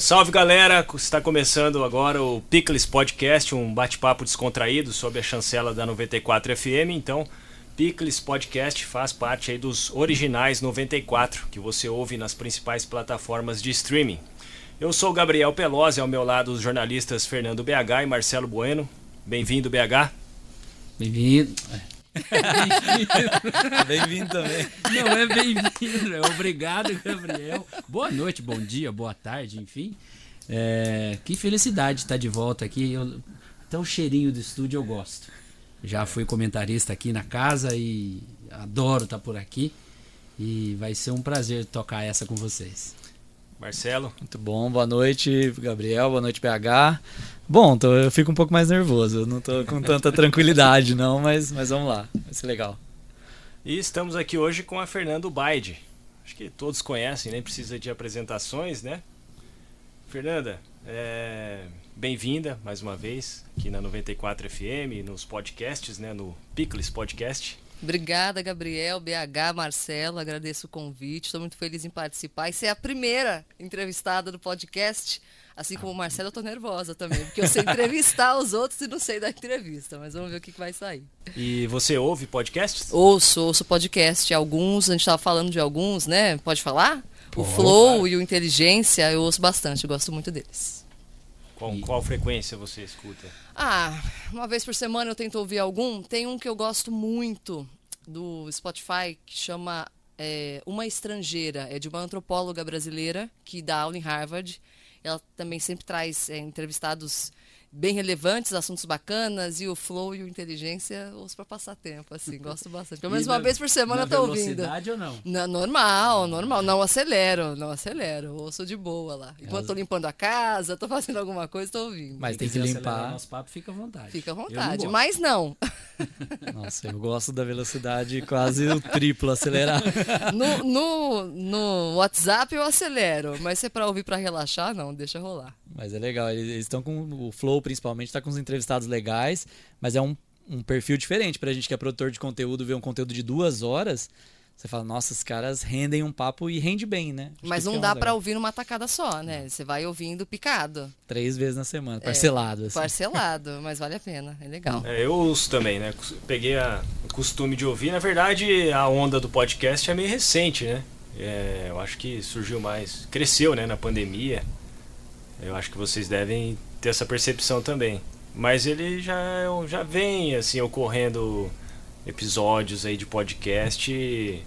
Salve galera, está começando agora o Pickles Podcast, um bate-papo descontraído sobre a chancela da 94 FM. Então, Pickles Podcast faz parte aí dos originais 94 que você ouve nas principais plataformas de streaming. Eu sou o Gabriel Pelosi, ao meu lado os jornalistas Fernando BH e Marcelo Bueno. Bem-vindo, BH. Bem-vindo. Bem-vindo também. Não é bem-vindo, é obrigado, Gabriel. Boa noite, bom dia, boa tarde, enfim. É, que felicidade estar de volta aqui. Eu, até o cheirinho do estúdio eu gosto. Já fui comentarista aqui na casa e adoro estar por aqui. E vai ser um prazer tocar essa com vocês. Marcelo. Muito bom, boa noite, Gabriel, boa noite, PH. Bom, tô, eu fico um pouco mais nervoso, não tô com tanta tranquilidade, não, mas, mas vamos lá, vai ser legal. E estamos aqui hoje com a Fernando Baide. Acho que todos conhecem, nem precisa de apresentações, né? Fernanda, é... bem-vinda mais uma vez aqui na 94 FM, nos podcasts, né? No Pickles Podcast. Obrigada, Gabriel, BH, Marcelo, agradeço o convite, estou muito feliz em participar e ser a primeira entrevistada do podcast. Assim como o Marcelo, eu estou nervosa também, porque eu sei entrevistar os outros e não sei da entrevista, mas vamos ver o que, que vai sair. E você ouve podcasts? Ouço, ouço podcast, alguns, a gente estava falando de alguns, né? Pode falar? Pode, o Flow claro. e o Inteligência, eu ouço bastante, eu gosto muito deles. Com qual frequência você escuta? Ah, uma vez por semana eu tento ouvir algum. Tem um que eu gosto muito do Spotify que chama é, Uma Estrangeira. É de uma antropóloga brasileira que dá aula em Harvard. Ela também sempre traz é, entrevistados bem relevantes, assuntos bacanas, e o flow e o inteligência ouço para passar tempo, assim, gosto bastante. Pelo menos uma na, vez por semana eu tô ouvindo. velocidade ou não? Na, normal, normal. Não acelero, não acelero. Ouço de boa lá. Enquanto tô limpando a casa, tô fazendo alguma coisa, tô ouvindo. Mas tem que limpar. Nosso papo fica à vontade. Fica à vontade, não mas não. Nossa, eu gosto da velocidade quase o triplo acelerar. No, no, no WhatsApp eu acelero, mas se é pra ouvir pra relaxar, não, deixa rolar. Mas é legal, eles estão com o Flow principalmente, está com os entrevistados legais, mas é um, um perfil diferente pra gente que é produtor de conteúdo, ver um conteúdo de duas horas. Você fala, nossa, os caras rendem um papo e rende bem, né? Acho mas não é dá para ouvir numa tacada só, né? Você vai ouvindo picado. Três vezes na semana, parcelado. É, assim. Parcelado, mas vale a pena, é legal. É, eu ouço também, né? Peguei a, o costume de ouvir. Na verdade, a onda do podcast é meio recente, né? É, eu acho que surgiu mais, cresceu, né? Na pandemia. Eu acho que vocês devem ter essa percepção também. Mas ele já, já vem, assim, ocorrendo episódios aí de podcast.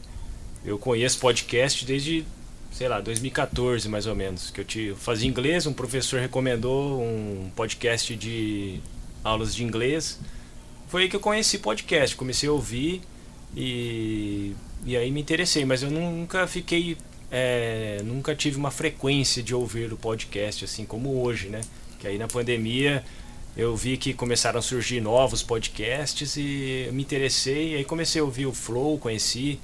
Eu conheço podcast desde, sei lá, 2014 mais ou menos. Que eu te, fazia inglês, um professor recomendou um podcast de aulas de inglês. Foi aí que eu conheci podcast, comecei a ouvir e, e aí me interessei, mas eu nunca fiquei. É, nunca tive uma frequência de ouvir o podcast assim como hoje, né? Que aí na pandemia eu vi que começaram a surgir novos podcasts e me interessei. Aí comecei a ouvir o Flow, conheci.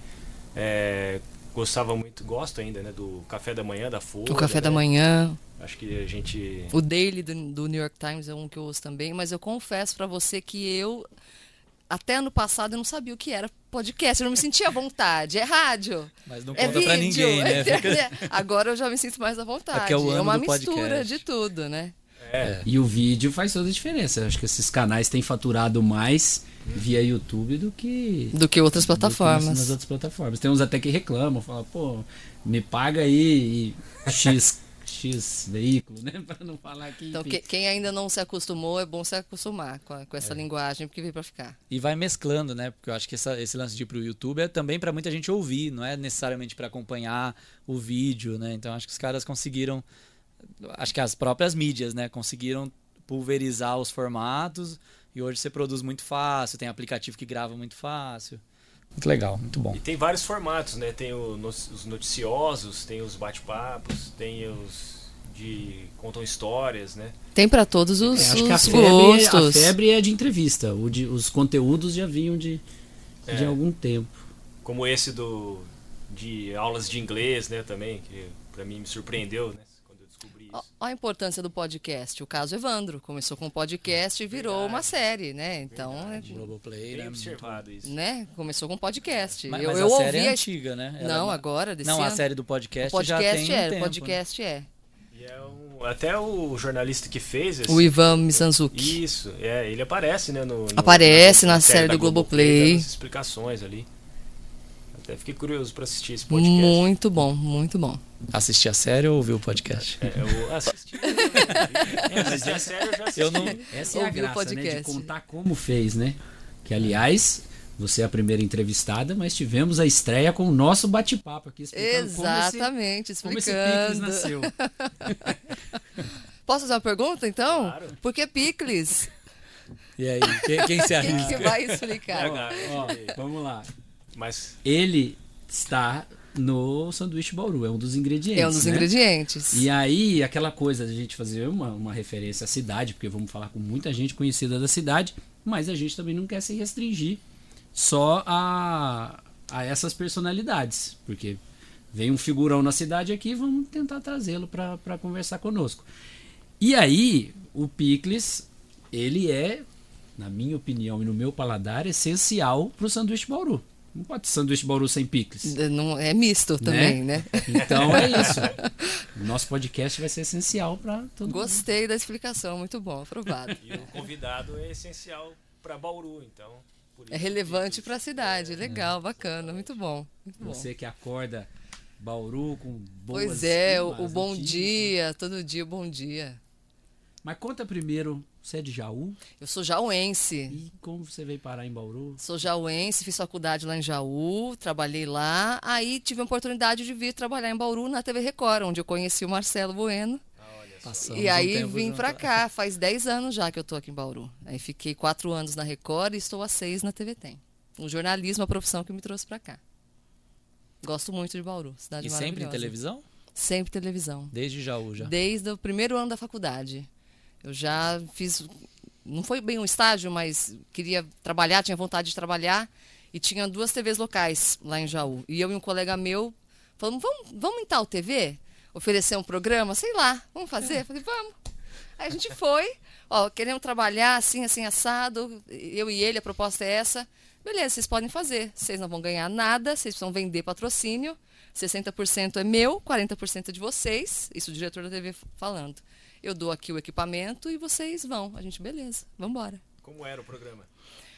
É, gostava muito, gosto ainda, né? Do Café da Manhã da Folha. O Café né? da Manhã. Acho que a gente. O Daily do, do, New York Times é um que eu ouço também, mas eu confesso para você que eu. Até ano passado eu não sabia o que era podcast, eu não me sentia à vontade. É rádio. Mas não é conta vídeo, pra ninguém, né? É, agora eu já me sinto mais à vontade. É, é, o ano é uma do mistura podcast. de tudo, né? É. E o vídeo faz toda a diferença. Eu acho que esses canais têm faturado mais via YouTube do que do que outras plataformas. Do que nas outras plataformas. Tem uns até que reclamam, falam, pô, me paga aí X X veículo, né? Para não falar que. Então, que, quem ainda não se acostumou, é bom se acostumar com, a, com essa É. linguagem, porque veio para ficar. E vai mesclando, né? Porque eu acho que essa- esse lance de ir pro YouTube é também para muita gente ouvir, não é necessariamente para acompanhar o vídeo, né? Então acho que os caras conseguiram, acho que as próprias mídias, né, conseguiram pulverizar os formatos e hoje você produz muito fácil, tem aplicativo que grava muito fácil. Muito legal, muito bom. E tem vários formatos, né? Tem o os noticiosos, tem os bate-papos, tem os de contam histórias, né? Tem para todos os, É, acho que a os febre, a gostos. febre é de entrevista. O de- os conteúdos já vinham de, de É. algum tempo. Como esse do de aulas de inglês, né, também, que pra mim me surpreendeu, né, ó a importância do podcast. O caso Evandro começou com um podcast e virou Verdade. uma série, né? Então, Verdade. Globoplay, né? observado isso. né? Começou com podcast. Mas, eu mas eu a ouvi série é a- antiga, né? Ela Não, é uma- agora desse Não, a ano. série do podcast, o podcast já tem um é, tempo, o podcast é. E é um, até o jornalista que fez esse, O Ivan Mizanzuki. Isso, é, ele aparece, né? No, no- Aparece na matéria série da do Globoplay. as explicações ali. Até fiquei curioso pra assistir esse podcast. Muito bom, muito bom. Assistir a série ou ouvir o podcast? É, eu assisti. é, mas a série eu já assisti. Eu não- Essa é a Ouvir o graça, né? De podcast. contar como fez, né? Que, aliás, você é a primeira entrevistada, mas tivemos a estreia com o nosso bate-papo aqui. explicando como esse- Exatamente, Como esse, Picles explicando. nasceu. Posso fazer uma pergunta, então? Claro. Por que picles? E aí, quem, quem se Quem arrisca? que vai explicar? Ó, vamos lá. Mas Ele está no sanduíche Bauru, é um dos ingredientes. É um dos né? ingredientes. E aí, aquela coisa de a gente fazer uma, uma referência à cidade, porque vamos falar com muita gente conhecida da cidade, mas a gente também não quer se restringir só a, a essas personalidades, porque vem um figurão na cidade aqui, vamos tentar trazê-lo para conversar conosco. E aí, o Picles, ele é, na minha opinião e no meu paladar, essencial para o sanduíche Bauru. Não pode ter sanduíche Bauru sem Picles. Não, é misto também, né? Então é isso. O nosso podcast vai ser essencial para todo mundo. Gostei da explicação, muito bom, aprovado. e o convidado é essencial pra Bauru, então. por É relevante para a cidade, legal, bacana, muito bom. Muito bom. Você que acorda Bauru com boas Pois é, o, bom notícias. dia, todo dia bom dia. Mas conta primeiro, você é de Jaú Eu sou jauense. e como você veio parar em Bauru? Sou jauense, fiz faculdade lá em Jaú, trabalhei lá. Aí tive a oportunidade de vir trabalhar em Bauru na TV Record, onde eu conheci o Marcelo Bueno. Passamos e um aí tempo vim pra cá, faz 10 anos já que eu tô aqui em Bauru. Aí fiquei quatro anos na Record e estou há seis na TV Tem. O jornalismo é a profissão que me trouxe pra cá. Gosto muito de Bauru, cidade E sempre em maravilhosa. televisão? Sempre televisão. Desde Jaú já. Desde o primeiro ano da faculdade. Eu já fiz. Não foi bem um estágio, mas queria trabalhar, tinha vontade de trabalhar. E tinha duas TVs locais lá em Jaú. E eu e um colega meu falamos: vamos, vamos em tal TV? Oferecer um programa? Sei lá, vamos fazer? Falei: vamos. Aí a gente foi, ó, queremos trabalhar assim, assim, assado. Eu e ele, a proposta é essa. Beleza, vocês podem fazer. Vocês não vão ganhar nada, vocês precisam vender patrocínio. 60% é meu, 40% é de vocês. Isso o diretor da TV falando. Eu dou aqui o equipamento e vocês vão. A gente, beleza, vamos embora. Como era o programa?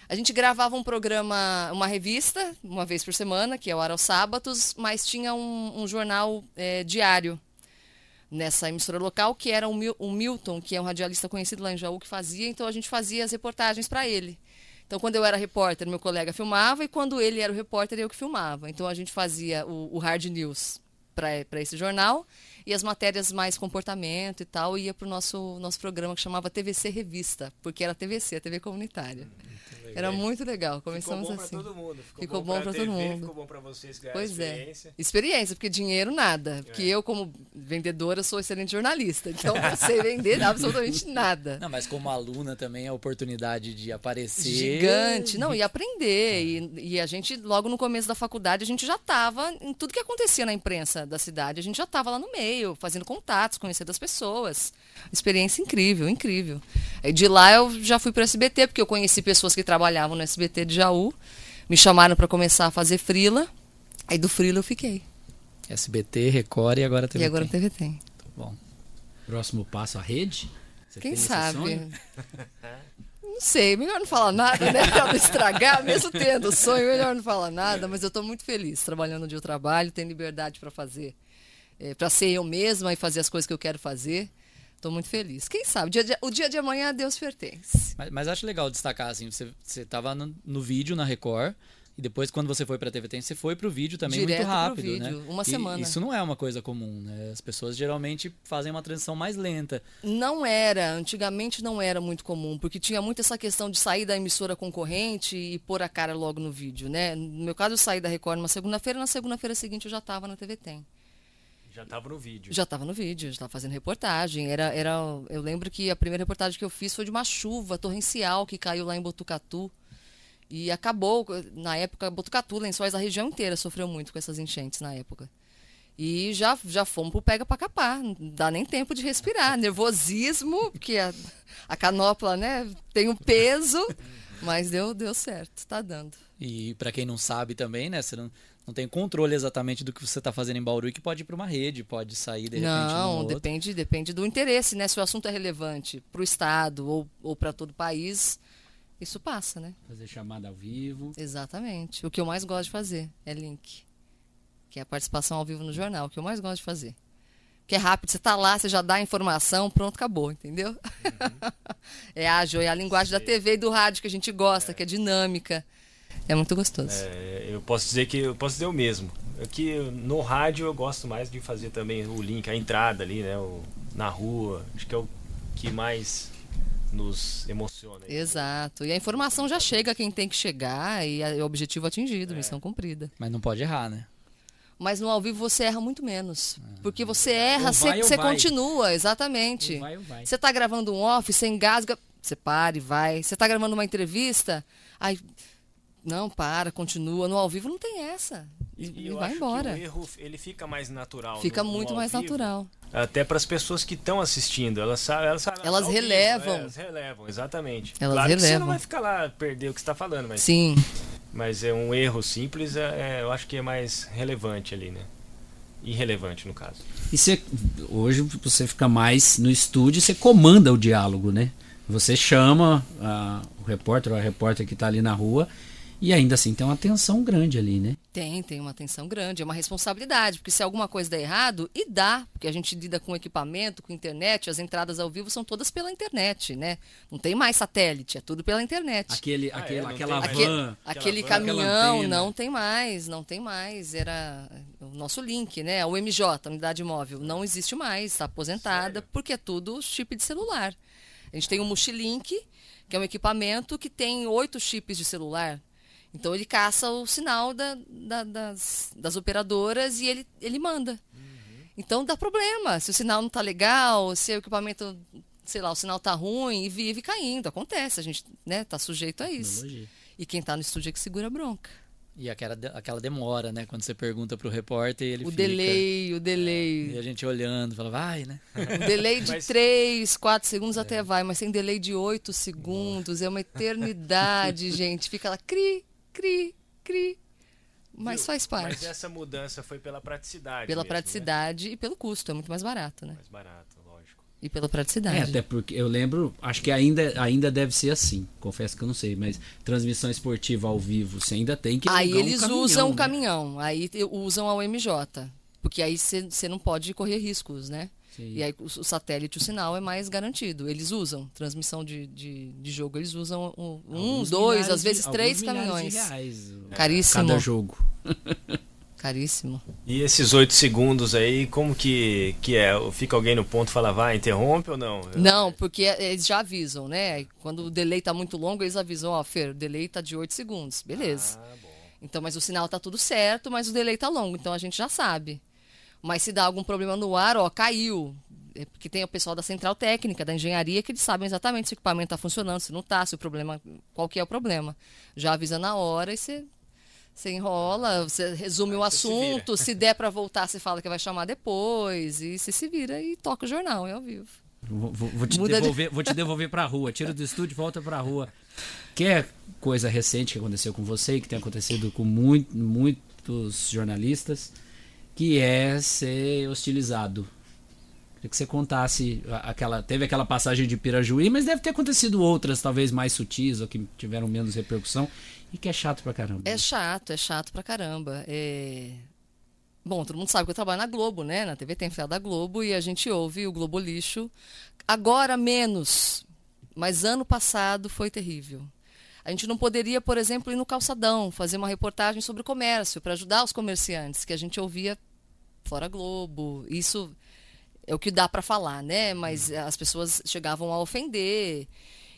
A gente gravava um programa, uma revista, uma vez por semana, que é o Ar aos Sábados, mas tinha um, um jornal eh, diário nessa emissora local, que era o, Mil- o Milton, que é um radialista conhecido lá em Jaú, que fazia, então a gente fazia as reportagens para ele. Então, quando eu era repórter, meu colega filmava, e quando ele era o repórter, eu que filmava. Então, a gente fazia o, o Hard News para esse jornal, e as matérias mais comportamento e tal, ia para o nosso, nosso programa que chamava TVC Revista, porque era TVC, a TV comunitária. Era muito legal, Ficou começamos bom pra assim. todo mundo. Ficou, Ficou bom, bom pra pra todo mundo. Ficou bom pra vocês ganhar Pois é. experiência. Experiência, porque dinheiro nada. Porque eu, como vendedora, sou excelente jornalista. Então, não sei vender absolutamente nada. Não, mas como aluna também a oportunidade de aparecer. Gigante. Não, e aprender. E, e a gente, logo no começo da faculdade, a gente já estava em tudo que acontecia na imprensa da cidade. A gente já estava lá no meio, fazendo contatos, conhecendo as pessoas. Experiência incrível, incrível. E de lá eu já fui para o SBT, porque eu conheci pessoas que trabalhavam no SBT de Jaú. Me chamaram para começar a fazer frila. Aí do frila eu fiquei. SBT, Record e agora TV. e agora a Tem. TV tem. Bom. Próximo passo, a rede? Você Quem sabe? Não sei, melhor não falar nada, né? Pra não estragar, mesmo tendo sonho, melhor não falar nada, mas eu estou muito feliz trabalhando onde eu trabalho, tenho liberdade para fazer, é, para ser eu mesma e fazer as coisas que eu quero fazer. Estou muito feliz. Quem sabe? O dia de, o dia de amanhã a Deus pertence. Mas, mas acho legal destacar, assim, você, você tava no, no vídeo na Record. E depois, quando você foi pra TV Tem, você foi pro vídeo também Direto muito pro rápido, vídeo, né? uma E semana. Isso não é uma coisa comum, né? As pessoas geralmente fazem uma transição mais lenta. Não era, antigamente não era muito comum, porque tinha muito essa questão de sair da emissora concorrente e pôr a cara logo no vídeo, né? No meu caso, eu saí da Record numa segunda-feira, na segunda-feira seguinte eu já estava na TV Tem. Já tava no vídeo. Já estava no vídeo, já estava fazendo reportagem. Era, era, eu lembro que a primeira reportagem que eu fiz foi de uma chuva torrencial que caiu lá em Botucatu. E acabou, na época, Botucatu, Lençóis, a região inteira sofreu muito com essas enchentes na época. E já, já fomos pro pega para capar, não dá nem tempo de respirar. Nervosismo, porque a, a canopla né, tem um peso, mas deu, deu certo, tá dando. E pra quem não sabe também, né? Você não, não tem controle exatamente do que você está fazendo em Bauru e que pode ir para uma rede, pode sair de repente. Não, outro. depende, depende do interesse, né? Se o assunto é relevante para o Estado ou, ou para todo o país, isso passa, né? Fazer chamada ao vivo. Exatamente. O que eu mais gosto de fazer é link. Que é a participação ao vivo no jornal, o que eu mais gosto de fazer. Que é rápido, você está lá, você já dá a informação, pronto, acabou, entendeu? Uhum. é ágil, é a linguagem da TV e do rádio que a gente gosta, é. que é dinâmica. É muito gostoso. É, eu posso dizer que eu posso dizer o mesmo. Aqui no rádio eu gosto mais de fazer também o link, a entrada ali, né? O, na rua. Acho que é o que mais nos emociona. Exato. E a informação já chega a quem tem que chegar e o objetivo atingido, é. missão cumprida. Mas não pode errar, né? Mas no ao vivo você erra muito menos. Porque você erra, você, você continua, exatamente. Vai, vai. Você está gravando um off, você engasga, você para e vai. Você está gravando uma entrevista, aí não, para, continua. No ao vivo não tem essa. E, e vai embora. o erro ele fica mais natural. Fica no, muito no mais vivo, natural. Até para as pessoas que estão assistindo, elas sabem, elas, sabem elas relevam. Vivo, é, elas relevam, exatamente. Elas claro relevam. Que você não vai ficar lá perder o que está falando, mas sim. Mas é um erro simples, é, é, eu acho que é mais relevante ali, né? Irrelevante no caso. E você, hoje você fica mais no estúdio, você comanda o diálogo, né? Você chama a, o repórter ou a repórter que está ali na rua e ainda assim tem uma tensão grande ali, né? Tem, tem uma tensão grande, é uma responsabilidade, porque se alguma coisa der errado, e dá, porque a gente lida com equipamento, com internet, as entradas ao vivo são todas pela internet, né? Não tem mais satélite, é tudo pela internet. Aquele, ah, aquele, é, aquela van, aquele, aquele caminhão, não tem mais, não tem mais. Era o nosso link, né? A UMJ, a unidade móvel, não existe mais, está aposentada, Sério? porque é tudo chip de celular. A gente tem o Mochilink, que é um equipamento que tem oito chips de celular então ele caça o sinal da, da, das, das, operadoras e ele, ele manda. Uhum. Então dá problema. Se o sinal não está legal, se o equipamento, sei lá, o sinal está ruim e vive caindo. Acontece, a gente né, tá sujeito a isso. E quem está no estúdio é que segura a bronca. E aquela, aquela demora, né? Quando você pergunta para o repórter e ele o fica... delay, o delay. E a gente olhando, fala, vai, né? O delay de mas... 3, 4 segundos é. até vai, mas tem delay de 8 segundos, é uma eternidade, gente. Fica lá, cri, cri, cri. Mas Viu? faz parte. Mas essa mudança foi pela praticidade. Pela mesmo, praticidade né? e pelo custo, é muito mais barato, né? Mais barato, lógico. E pela praticidade. É, até porque eu lembro, acho que ainda, ainda deve ser assim, confesso que eu não sei, mas transmissão esportiva ao vivo, você ainda tem que Aí eles um caminhão, usam o né? caminhão, aí usam a UMJ. Porque aí você não pode correr riscos, né? Sim. E aí o, o, satélite, o sinal é mais garantido. Eles usam, transmissão de, de, de jogo, eles usam um, um dois, às vezes de, três caminhões. Reais, Caríssimo. Cada jogo. Caríssimo. E esses oito segundos aí, como que, que é? Fica alguém no ponto e fala, vai, interrompe ou não? Não, porque eles já avisam, né? Quando o delay tá muito longo, eles avisam, ó, Fer, o delay tá de oito segundos. Beleza. Ah, então, mas o sinal tá tudo certo, mas o delay tá longo, então a gente já sabe. Mas se dá algum problema no ar, ó, caiu. É porque tem o pessoal da central técnica, da engenharia, que eles sabem exatamente se o equipamento está funcionando, se não está, se o problema, qual que é o problema. Já avisa na hora e você, você enrola, você resume Aí o assunto, se, se der para voltar, você fala que vai chamar depois, e você se vira e toca o jornal, é ao vivo. Vou, vou, te devolver, de... vou te devolver para a rua, tira do estúdio, volta para a rua. Que é coisa recente que aconteceu com você, que tem acontecido com muito, muitos jornalistas que é ser hostilizado. Queria que você contasse aquela. Teve aquela passagem de Pirajuí, mas deve ter acontecido outras, talvez mais sutis ou que tiveram menos repercussão e que é chato pra caramba. É chato, é chato pra caramba. É... Bom, todo mundo sabe que eu trabalho na Globo, né? Na TV tem da Globo e a gente ouve o Globo Lixo. Agora menos, mas ano passado foi terrível. A gente não poderia, por exemplo, ir no calçadão, fazer uma reportagem sobre o comércio, para ajudar os comerciantes, que a gente ouvia fora Globo. Isso é o que dá para falar, né? Mas as pessoas chegavam a ofender.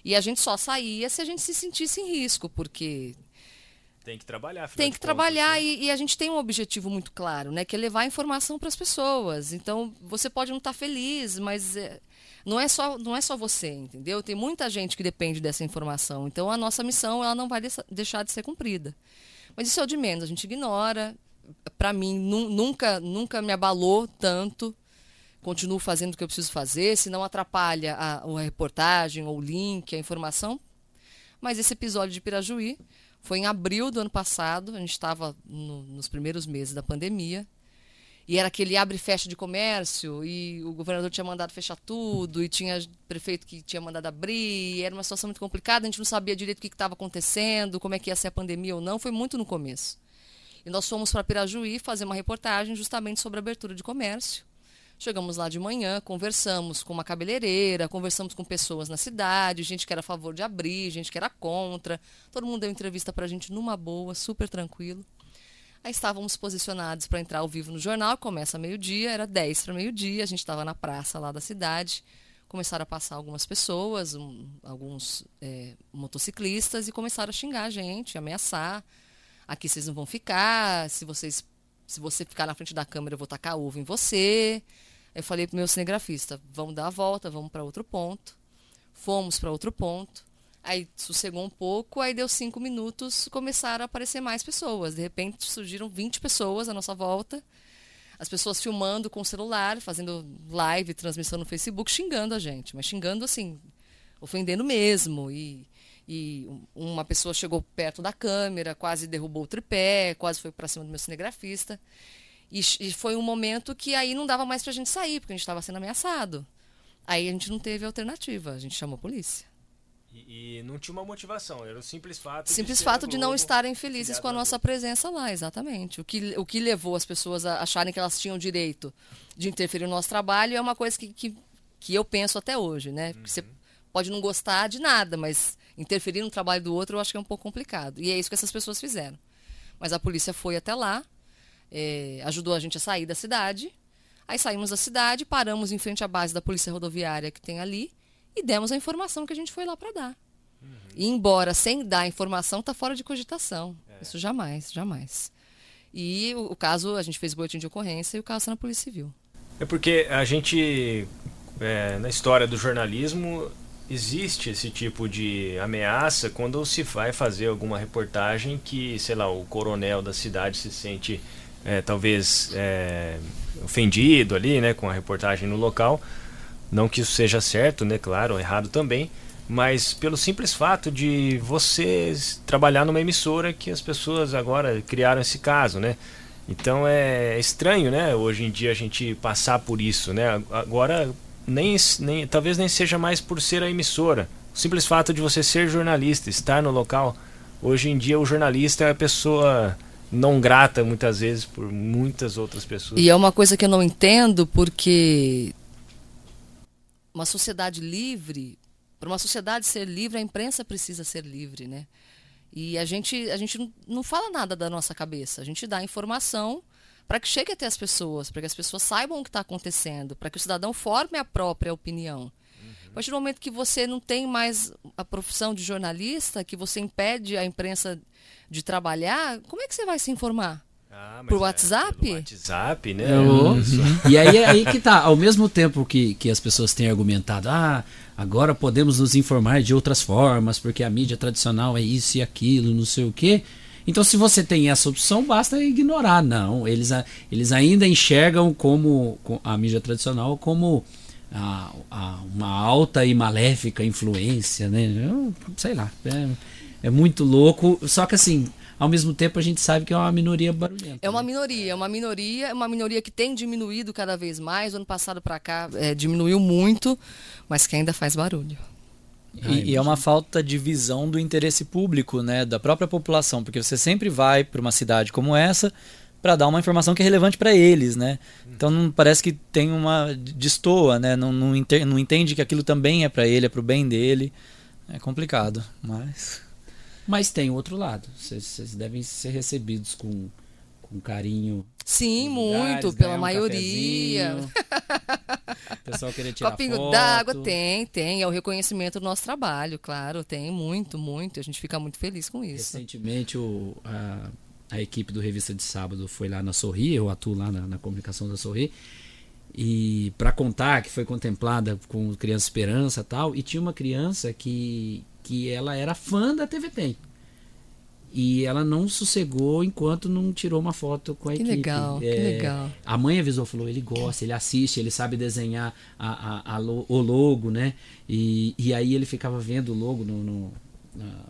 E a gente só saía se a gente se sentisse em risco, porque tem que trabalhar. Tem que trabalhar contas, né? e, e, a gente tem um objetivo muito claro, né? Que é levar informação para as pessoas. Então você pode não estar tá feliz, mas é, não é só não é só você, entendeu? Tem muita gente que depende dessa informação. Então a nossa missão ela não vai deixar de ser cumprida. Mas isso é o de menos. A gente ignora para mim, nunca, nunca me abalou tanto. Continuo fazendo o que eu preciso fazer, se não atrapalha a, a reportagem, ou o link, a informação. Mas esse episódio de Pirajuí Foi em abril do ano passado, a gente estava no, nos primeiros meses da pandemia. E era aquele abre e fecha de comércio, e o governador tinha mandado fechar tudo, e tinha prefeito que tinha mandado abrir, era uma situação muito complicada, a gente não sabia direito o que estava acontecendo, como é que ia ser a pandemia ou não, foi muito no começo. E nós fomos para Pirajuí fazer uma reportagem justamente sobre abertura de comércio. Chegamos lá de manhã, conversamos com uma cabeleireira, conversamos com pessoas na cidade, gente que era a favor de abrir, gente que era contra. Todo mundo deu entrevista para a gente numa boa, super tranquilo. Aí estávamos posicionados para entrar ao vivo no jornal, começa meio-dia, era 10 para meio-dia, a gente estava na praça lá da cidade. Começaram a passar algumas pessoas, um, alguns é, motociclistas, e começaram a xingar a gente, ameaçar. Aqui vocês não vão ficar, se vocês se você ficar na frente da câmera, eu vou tacar ovo em você. Eu falei pro meu cinegrafista, vamos dar a volta, vamos para outro ponto. Fomos para outro ponto. Aí sossegou um pouco, aí deu cinco minutos, começaram a aparecer mais pessoas. De repente surgiram 20 pessoas à nossa volta. As pessoas filmando com o celular, fazendo live, transmissão no Facebook, xingando a gente, mas xingando assim, ofendendo mesmo. E, e uma pessoa chegou perto da câmera, quase derrubou o tripé, quase foi para cima do meu cinegrafista. E, e, foi um momento que aí não dava mais para a gente sair, porque a gente estava sendo ameaçado. Aí a gente não teve alternativa, a gente chamou a polícia. E, e, não tinha uma motivação, era o simples fato simples de fato de não estarem felizes com a nossa presença lá, exatamente. O que, o que levou as pessoas a acharem que elas tinham direito de interferir no nosso trabalho é uma coisa que, que, que eu penso até hoje, né? Uhum. Você pode não gostar de nada, mas interferir no trabalho do outro eu acho que é um pouco complicado. E é isso que essas pessoas fizeram. Mas a polícia foi até lá, é, ajudou a gente a sair da cidade. Aí saímos da cidade, paramos em frente à base da polícia rodoviária que tem ali e demos a informação que a gente foi lá para dar. Uhum. E embora sem dar a informação, está fora de cogitação. É. Isso jamais, jamais. E o, o, caso, a gente fez boletim de ocorrência e o caso está na Polícia Civil. É porque a gente, é, na história do jornalismo, existe esse tipo de ameaça quando se vai fazer alguma reportagem que, sei lá, o coronel da cidade se sente é, talvez é, ofendido ali, né, com a reportagem no local não que isso seja certo, né? Claro, errado também. Mas pelo simples fato de você trabalhar numa emissora que as pessoas agora criaram esse caso, né? Então é estranho, né? Hoje em dia a gente passar por isso, né? Agora nem, nem talvez nem seja mais por ser a emissora. O simples fato de você ser jornalista, estar no local. Hoje em dia o jornalista é a pessoa não grata muitas vezes por muitas outras pessoas. E é uma coisa que eu não entendo porque uma sociedade livre, para uma sociedade ser livre, a imprensa precisa ser livre, né? E a gente, a gente não fala nada da nossa cabeça, a gente dá informação para que chegue até as pessoas, para que as pessoas saibam o que está acontecendo, para que o cidadão forme a própria opinião. Uhum. A partir do momento que você não tem mais a profissão de jornalista, que você impede a imprensa de trabalhar, como é que você vai se informar? Ah, Por WhatsApp? É, WhatsApp, né? Uhum. E aí, aí que tá, ao mesmo tempo que, que as pessoas têm argumentado, ah, agora podemos nos informar de outras formas, porque a mídia tradicional é isso e aquilo, não sei o quê. Então, se você tem essa opção, basta ignorar. Não, eles, eles ainda enxergam como a mídia tradicional como a, a, uma alta e maléfica influência, né? Eu, sei lá, é, é muito louco. Só que assim, ao mesmo tempo a gente sabe que é uma minoria barulhenta. É uma né? minoria, é uma minoria, é uma minoria que tem diminuído cada vez mais. O ano passado para cá é, diminuiu muito, mas que ainda faz barulho. E, e, é uma falta de visão do interesse público, né, da própria população, porque você sempre vai para uma cidade como essa para dar uma informação que é relevante para eles, né? Então não parece que tem uma destoa, né? Não, não, não entende que aquilo também é para ele, é para o bem dele. É complicado, mas mas tem o outro lado. Vocês devem ser recebidos com, com carinho. Sim, muito, pela um maioria. o pessoal querer tirar Copinho d'água, tem, tem. É o reconhecimento do nosso trabalho, claro. Tem muito, muito. A gente fica muito feliz com isso. Recentemente, o, a, a equipe do Revista de Sábado foi lá na Sorri, eu atuo lá na, na comunicação da Sorri. E para contar que foi contemplada com Criança Esperança tal, e tinha uma criança que, que ela era fã da TV Tem. E ela não sossegou enquanto não tirou uma foto com a que equipe. Legal, é, que legal. A mãe avisou, falou, ele gosta, ele assiste, ele sabe desenhar a, a, a, o logo, né? E, e aí ele ficava vendo o logo no, no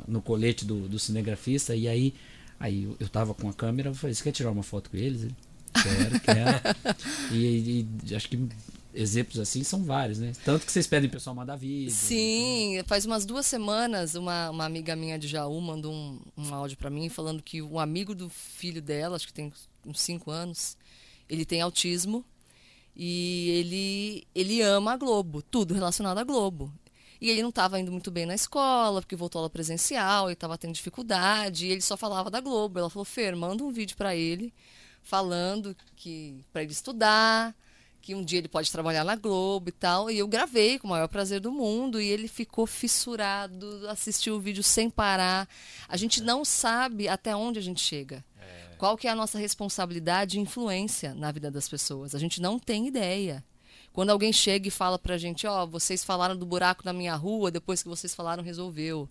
no colete do, do cinegrafista, e aí, aí eu, eu tava com a câmera, eu falei, você quer tirar uma foto com eles? Ele, quero, quero. e, e acho que exemplos assim são vários, né? Tanto que vocês pedem o pessoal mandar vídeo. Sim, né? faz umas duas semanas uma, uma amiga minha de Jaú mandou um, um áudio para mim falando que um amigo do filho dela, acho que tem uns cinco anos, ele tem autismo e ele, ele ama a Globo, tudo relacionado à Globo. E ele não estava indo muito bem na escola, porque voltou aula presencial, ele estava tendo dificuldade, e ele só falava da Globo. Ela falou: Fer, manda um vídeo para ele, falando que para ele estudar, que um dia ele pode trabalhar na Globo e tal. E eu gravei com o maior prazer do mundo e ele ficou fissurado, assistiu o vídeo sem parar. A gente não sabe até onde a gente chega. É. Qual que é a nossa responsabilidade e influência na vida das pessoas? A gente não tem ideia. Quando alguém chega e fala pra gente, ó, oh, vocês falaram do buraco na minha rua, depois que vocês falaram, resolveu.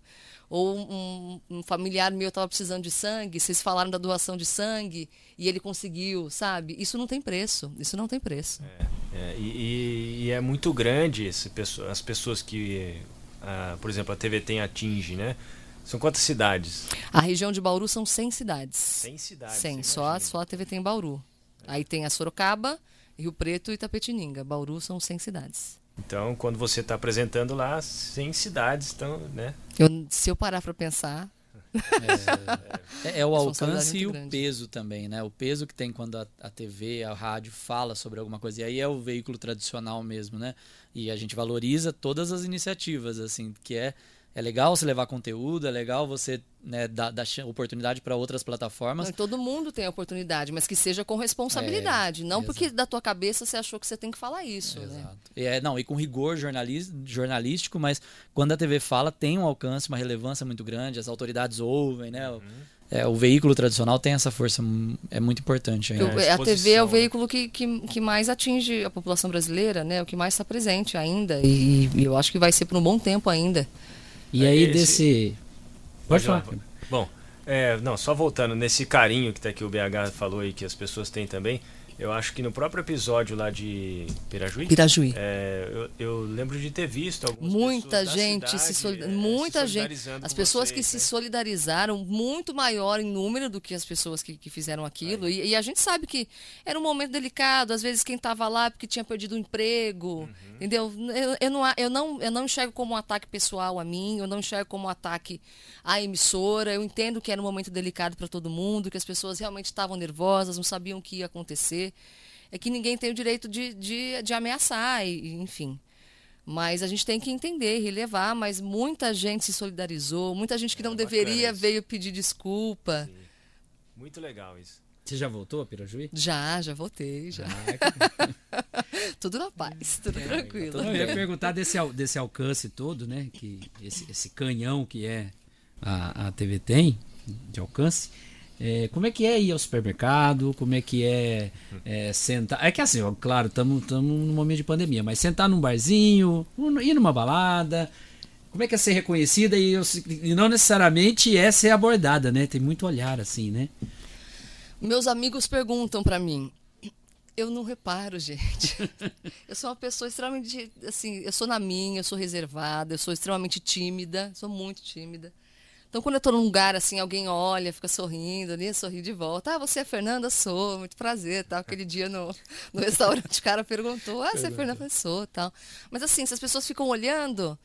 Ou um, um familiar meu estava precisando de sangue, vocês falaram da doação de sangue e ele conseguiu, sabe? Isso não tem preço. Isso não tem preço. É, é, e, e, é muito grande esse, as pessoas que, ah, por exemplo, a TV tem atinge, né? São quantas cidades? A região de Bauru são 100 cidades. 100 cidades. 100, só, só a TV tem Bauru. É. Aí tem a Sorocaba, Rio Preto e Itapetininga. Bauru são 100 cidades. Então, quando você está apresentando lá, 100 cidades estão, né? Eu, se eu parar para pensar... É, é, é o alcance e o grande. peso também, né? O peso que tem quando a, a TV, a rádio fala sobre alguma coisa. E aí é o veículo tradicional mesmo, né? E a gente valoriza todas as iniciativas, assim, que é é legal você levar conteúdo, é legal você né, dar, dar oportunidade para outras plataformas. Não, todo mundo tem oportunidade, mas que seja com responsabilidade. É, não exato. porque da tua cabeça você achou que você tem que falar isso. É, né? Exato. É, não, e com rigor jornalístico, mas quando a TV fala, tem um alcance, uma relevância muito grande, as autoridades ouvem, né? Uhum. É, o veículo tradicional tem essa força, é muito importante. Ainda. a TV é o veículo que, que, que, mais atinge a população brasileira, né? O que mais está presente ainda. E, e eu acho que vai ser por um bom tempo ainda. E aí esse... desse. Pode, Pode falar. Bom, é, não, só voltando nesse carinho que tá aqui o BH falou aí que as pessoas têm também. Eu acho que no próprio episódio lá de Pirajuí, Pirajuí. É, eu, eu, lembro de ter visto algumas muita gente cidade, se é, muita se gente as pessoas vocês, que se né? solidarizaram muito maior em número do que as pessoas que, que fizeram aquilo e, e, a gente sabe que era um momento delicado às vezes quem estava lá porque tinha perdido o emprego uhum. entendeu eu, eu, não eu não eu não enxergo como um ataque pessoal a mim eu não enxergo como um ataque à emissora eu entendo que era um momento delicado para todo mundo que as pessoas realmente estavam nervosas não sabiam o que ia acontecer é que ninguém tem o direito de, de, de ameaçar, e, enfim. Mas a gente tem que entender, relevar, mas muita gente se solidarizou, muita gente que é, não deveria isso. veio pedir desculpa. Sim. Muito legal isso. Você já voltou a Pirajuí? Já, já voltei, já. Ah, tudo na paz, tudo é, tranquilo. Eu ia perguntar desse, desse alcance todo, né? Que esse, esse canhão que é a, a TV tem, de alcance. É, como é que é ir ao supermercado? Como é que é, é sentar? É que assim, ó, claro, estamos num momento de pandemia, mas sentar num barzinho, ir numa balada. Como é que é ser reconhecida e, e não necessariamente é ser abordada, né? Tem muito olhar assim, né? Meus amigos perguntam para mim. Eu não reparo, gente. eu sou uma pessoa extremamente assim, eu sou na minha, eu sou reservada, eu sou extremamente tímida, sou muito tímida. Então, quando eu estou num lugar assim, alguém olha, fica sorrindo, ali, sorri de volta. Ah, você é Fernanda? Sou, muito prazer, tal. Aquele dia no, no restaurante o cara perguntou, ah, você é Fernanda? Sou, tal. Mas assim, se as pessoas ficam olhando,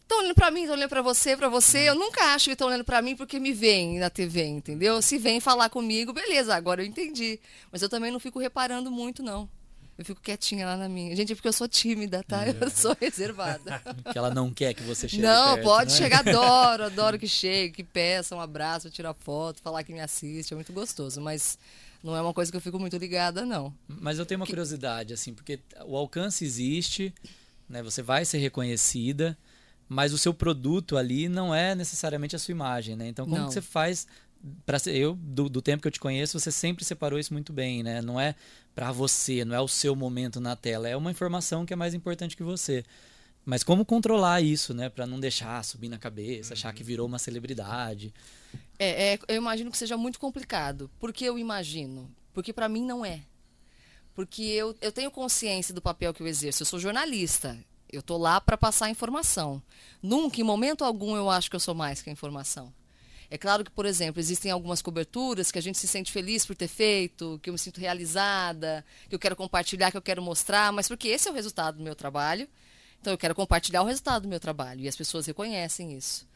estão olhando para mim, estão olhando para você, para você. Eu nunca acho que estão olhando para mim porque me veem na TV, entendeu? Se vem falar comigo, beleza, agora eu entendi. Mas eu também não fico reparando muito, não. Eu fico quietinha lá na minha. Gente, é porque eu sou tímida, tá? Eu é. sou reservada. que ela não quer que você chegue Não, perto, pode né? chegar, adoro, adoro que chegue, que peça um abraço, tirar foto, falar que me assiste, é muito gostoso, mas não é uma coisa que eu fico muito ligada, não. Mas eu tenho uma que... curiosidade, assim, porque o alcance existe, né? Você vai ser reconhecida, mas o seu produto ali não é necessariamente a sua imagem, né? Então, como que você faz para eu do, do, tempo que eu te conheço você sempre separou isso muito bem né? Não é para você não é o seu momento na tela é uma informação que é mais importante que você. Mas como controlar isso né? Para não deixar subir na cabeça uhum. achar que virou uma celebridade. É, é, eu imagino que seja muito complicado. Porque eu imagino? Porque para mim não é. Porque eu, eu tenho consciência do papel que eu exerço. Eu sou jornalista. Eu tô lá para passar informação. Nunca, em momento algum, eu acho que eu sou mais que a informação. É claro que, por exemplo, existem algumas coberturas que a gente se sente feliz por ter feito, que eu me sinto realizada, que eu quero compartilhar, que eu quero mostrar, mas porque esse é o resultado do meu trabalho. Então eu quero compartilhar o resultado do meu trabalho e as pessoas reconhecem isso.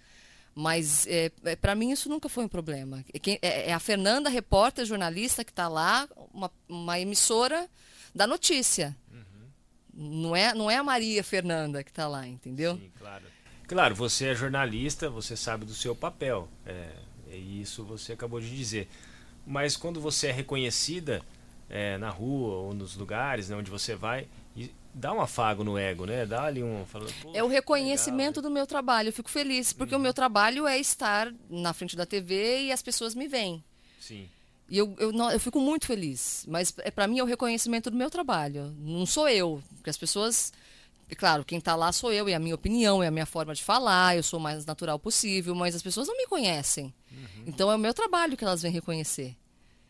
Mas é, é, para mim isso nunca foi um problema. É, é, é a Fernanda, repórter, jornalista, que está lá, uma, uma, emissora da notícia. Uhum. Não, é, não é a Maria Fernanda que está lá, entendeu? Sim, claro. Claro, você é jornalista, você sabe do seu papel. É, e isso você acabou de dizer. Mas quando você é reconhecida é, na rua ou nos lugares né, onde você vai, dá um afago no ego, né? Dá ali um. Fala, é o reconhecimento legal, né? do meu trabalho. Eu fico feliz, porque uhum. o meu trabalho é estar na frente da TV e as pessoas me veem. Sim. E eu, eu, eu fico muito feliz. Mas é, para mim é o reconhecimento do meu trabalho. Não sou eu. Porque as pessoas. É claro, quem está lá sou eu, e a minha opinião, é a minha forma de falar, eu sou o mais natural possível, mas as pessoas não me conhecem. Uhum. Então é o meu trabalho que elas vêm reconhecer.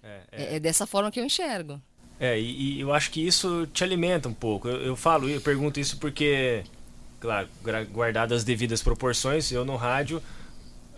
É, é. é, é dessa forma que eu enxergo. É, e, e, eu acho que isso te alimenta um pouco. Eu, eu falo, eu pergunto isso porque, claro, guardadas as devidas proporções, eu no rádio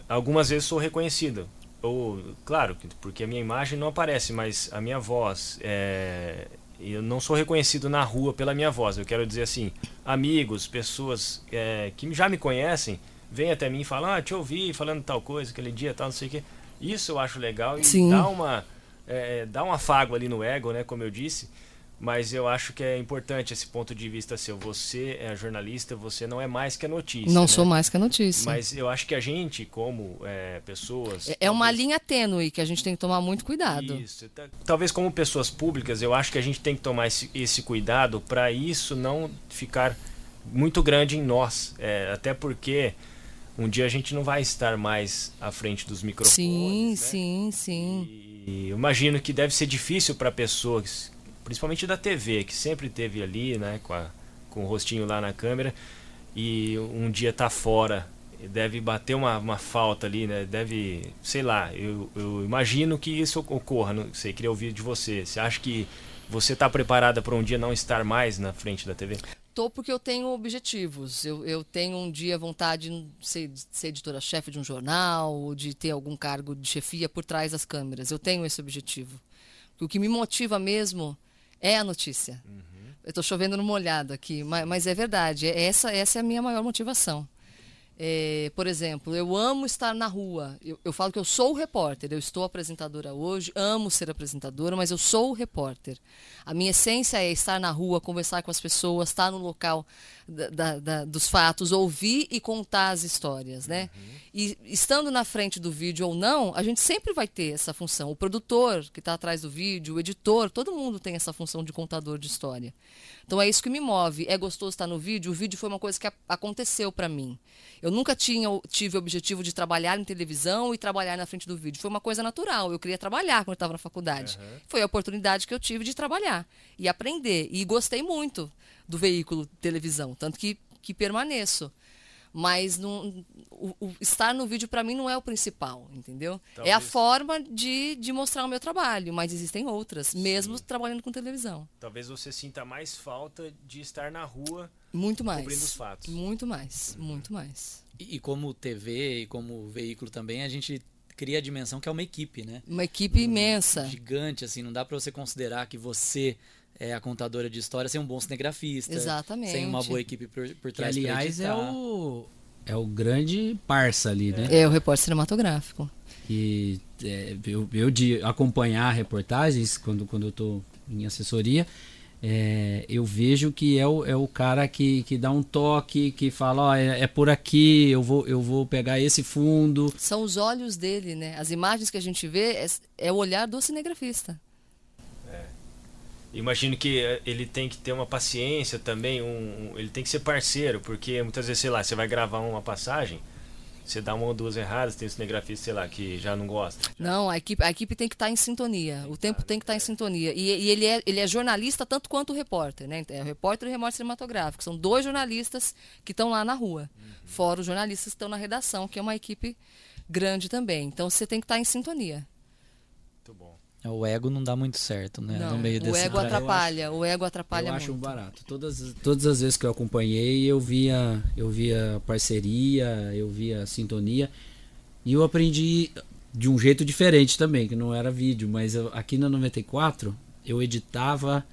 algumas vezes sou reconhecido. Ou, claro, porque a minha imagem não aparece, mas a minha voz, é, eu não sou reconhecido na rua pela minha voz. Eu quero dizer assim, amigos, pessoas é, que já me conhecem, vêm até mim e falam, ah, te ouvi falando tal coisa, aquele dia, tal, não sei o quê. Isso eu acho legal e Sim. dá uma é, dá um afago ali no ego, né, como eu disse. Mas eu acho que é importante esse ponto de vista seu. Você é jornalista, você não é mais que a notícia. Não né? sou mais que a notícia. Mas eu acho que a gente, como é, pessoas. É, é uma linha tênue que a gente tem que tomar muito cuidado. Isso. Talvez como pessoas públicas, eu acho que a gente tem que tomar esse, esse cuidado para isso não ficar muito grande em nós. É, até porque um dia a gente não vai estar mais à frente dos microfones. Sim, né? sim, sim. E imagino que deve ser difícil para pessoas, principalmente da TV, que sempre teve ali, né, com, a, com o rostinho lá na câmera, e um dia tá fora, deve bater uma, uma falta ali, né? Deve, sei lá, eu, eu imagino que isso ocorra, não sei, queria ouvir de você. Você acha que você está preparada para um dia não estar mais na frente da TV? Tô porque eu tenho objetivos. Eu, eu tenho um dia vontade de ser, de ser editora-chefe de um jornal, ou de ter algum cargo de chefia por trás das câmeras. Eu tenho esse objetivo. O que me motiva mesmo é a notícia. Uhum. Eu estou chovendo no molhado aqui, mas, mas, é verdade. É, essa, essa é a minha maior motivação. É, por exemplo, eu amo estar na rua. Eu, eu, falo que eu sou repórter. Eu estou apresentadora hoje, amo ser apresentadora, mas eu sou repórter. A minha essência é estar na rua, conversar com as pessoas, estar no local da, da, dos fatos, ouvir e contar as histórias, né? Uhum. E estando na frente do vídeo ou não, a gente sempre vai ter essa função. O produtor que está atrás do vídeo, o editor, todo mundo tem essa função de contador de história. Então é isso que me move. É gostoso estar no vídeo. O vídeo foi uma coisa que aconteceu para mim. Eu nunca tinha tive o objetivo de trabalhar em televisão e trabalhar na frente do vídeo. Foi uma coisa natural. Eu queria trabalhar quando eu estava na faculdade. Uhum. Foi a oportunidade que eu tive de trabalhar e aprender. E gostei muito do veículo televisão, tanto que, que permaneço. Mas não, o, o estar no vídeo para mim não é o principal, entendeu? Talvez. É a forma de, de mostrar o meu trabalho, mas existem outras, Sim. mesmo trabalhando com televisão. Talvez você sinta mais falta de estar na rua muito mais. Cobrindo os fatos. Muito mais, uhum. muito mais. E, e, como TV e como veículo também, a gente cria a dimensão que é uma equipe, né? Uma equipe um, imensa. Gigante, assim, não dá para você considerar que você é a contadora de história sem um bom cinegrafista. Exatamente. Sem uma boa equipe por, por trás. Que, aliás, é o, é o grande parça ali, né? É o repórter cinematográfico. E é, eu, eu de acompanhar reportagens quando, quando eu estou em assessoria, é, eu vejo que é o, é o cara que, que dá um toque, que fala, ó, é, é, por aqui, eu vou, eu vou pegar esse fundo. São os olhos dele, né? As imagens que a gente vê é, é o olhar do cinegrafista. Imagino que eh, ele tem que ter uma paciência também, um, um, ele tem que ser parceiro, porque muitas vezes, sei lá, você vai gravar uma passagem, você dá uma ou duas erradas, tem um cinegrafista, sei lá, que já não gosta. Não, a equipe, a equipe tem que estar tá em sintonia. O tempo tem que estar tá em sintonia. E, e, ele, é, ele é jornalista tanto quanto o repórter, né? É o repórter e o repórter cinematográfico. São dois jornalistas que estão lá na rua. Uhum. Fora os jornalistas que estão na redação, que é uma equipe grande também. Então você tem que estar tá em sintonia. Muito bom. É, O ego não dá muito certo, né? Não, no meio o ego eu atrapalha, o ego atrapalha eu acho muito. barato. Todas, todas as vezes que eu acompanhei, eu via, eu via parceria, eu via sintonia. E eu aprendi de um jeito diferente também, que não era vídeo, mas eu- aqui na 94 eu editava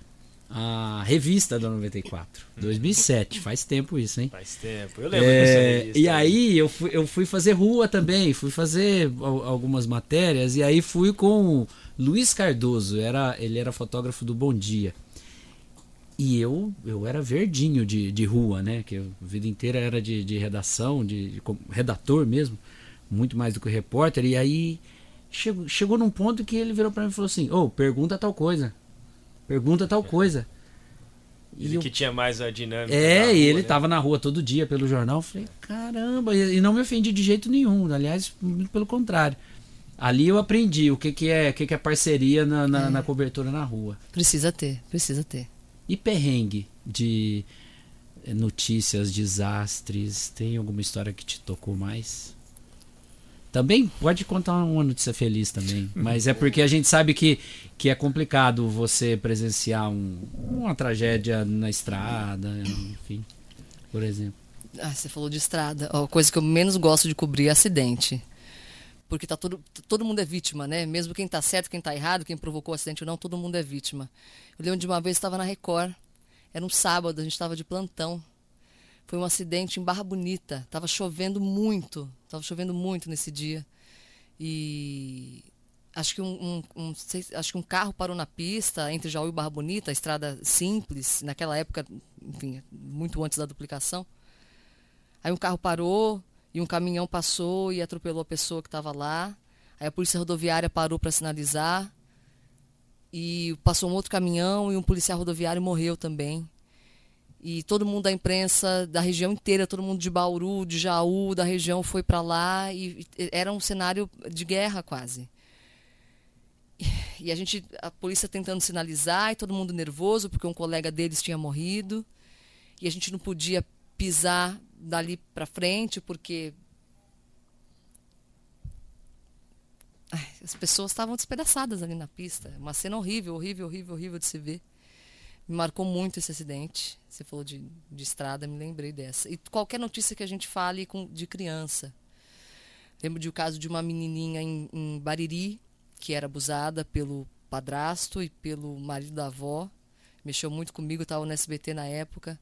a revista da 94. 2007, faz tempo isso, hein? Faz tempo. Eu lembro É, dessa revista. e aí eu fui, eu fui fazer rua também, fui fazer al- algumas matérias e aí fui com o Luiz Cardoso, era, ele era fotógrafo do Bom Dia. E eu, eu era verdinho de, de rua, né? Que a vida inteira era de, de redação, de, de redator mesmo, muito mais do que repórter. E aí chegou, chegou num ponto que ele virou pra mim e falou assim: Ô, pergunta tal coisa. Pergunta tal coisa. E Ele eu- que tinha mais a dinâmica. é, da e rua, ele né? tava na rua todo dia pelo jornal. Eu Falei, caramba, e não me ofendi de jeito nenhum. Aliás, muito pelo contrário. Ali eu aprendi o que, que é o que, que é parceria na, na, na cobertura na rua. Precisa ter, precisa ter. E perrengue de eh, notícias, desastres. Tem alguma história que te tocou mais? Também pode contar uma notícia feliz também. Mas é porque a gente sabe que, que é complicado você presenciar um- uma tragédia na estrada, enfim, por exemplo. Ah, você falou de estrada. A coisa que eu menos gosto de cobrir é acidente. Porque tá todo, todo mundo é vítima, né? Mesmo quem tá certo, quem tá errado, quem provocou o acidente ou não, todo mundo é vítima. Eu lembro de uma vez estava na Record. Era um sábado, a gente estava de plantão. Foi um acidente em Barra Bonita. Tava chovendo muito. Tava chovendo muito nesse dia. E acho que um, um- um- sei- acho que um carro parou na pista entre Jaú e Barra Bonita, estrada simples, naquela época, enfim, muito antes da duplicação. Aí um carro parou e um caminhão passou e atropelou a pessoa que estava lá. Aí a polícia rodoviária parou para sinalizar. E passou um outro caminhão e um policial rodoviário morreu também. E todo mundo da imprensa da região inteira, todo mundo de Bauru, de Jaú, da região foi para lá e, era um cenário de guerra quase. E a gente, a polícia tentando sinalizar e todo mundo nervoso porque um colega deles tinha morrido e a gente não podia pisar dali para frente porque as pessoas estavam despedaçadas ali na pista. Uma cena horrível, horrível, horrível, horrível de se ver. Me marcou muito esse acidente. Você falou de, de estrada, me lembrei dessa. E qualquer notícia que a gente fale com, de criança. Lembro de o caso de uma menininha em, em Bariri, que era abusada pelo padrasto e pelo marido da avó. Mexeu muito comigo, estava no SBT na época.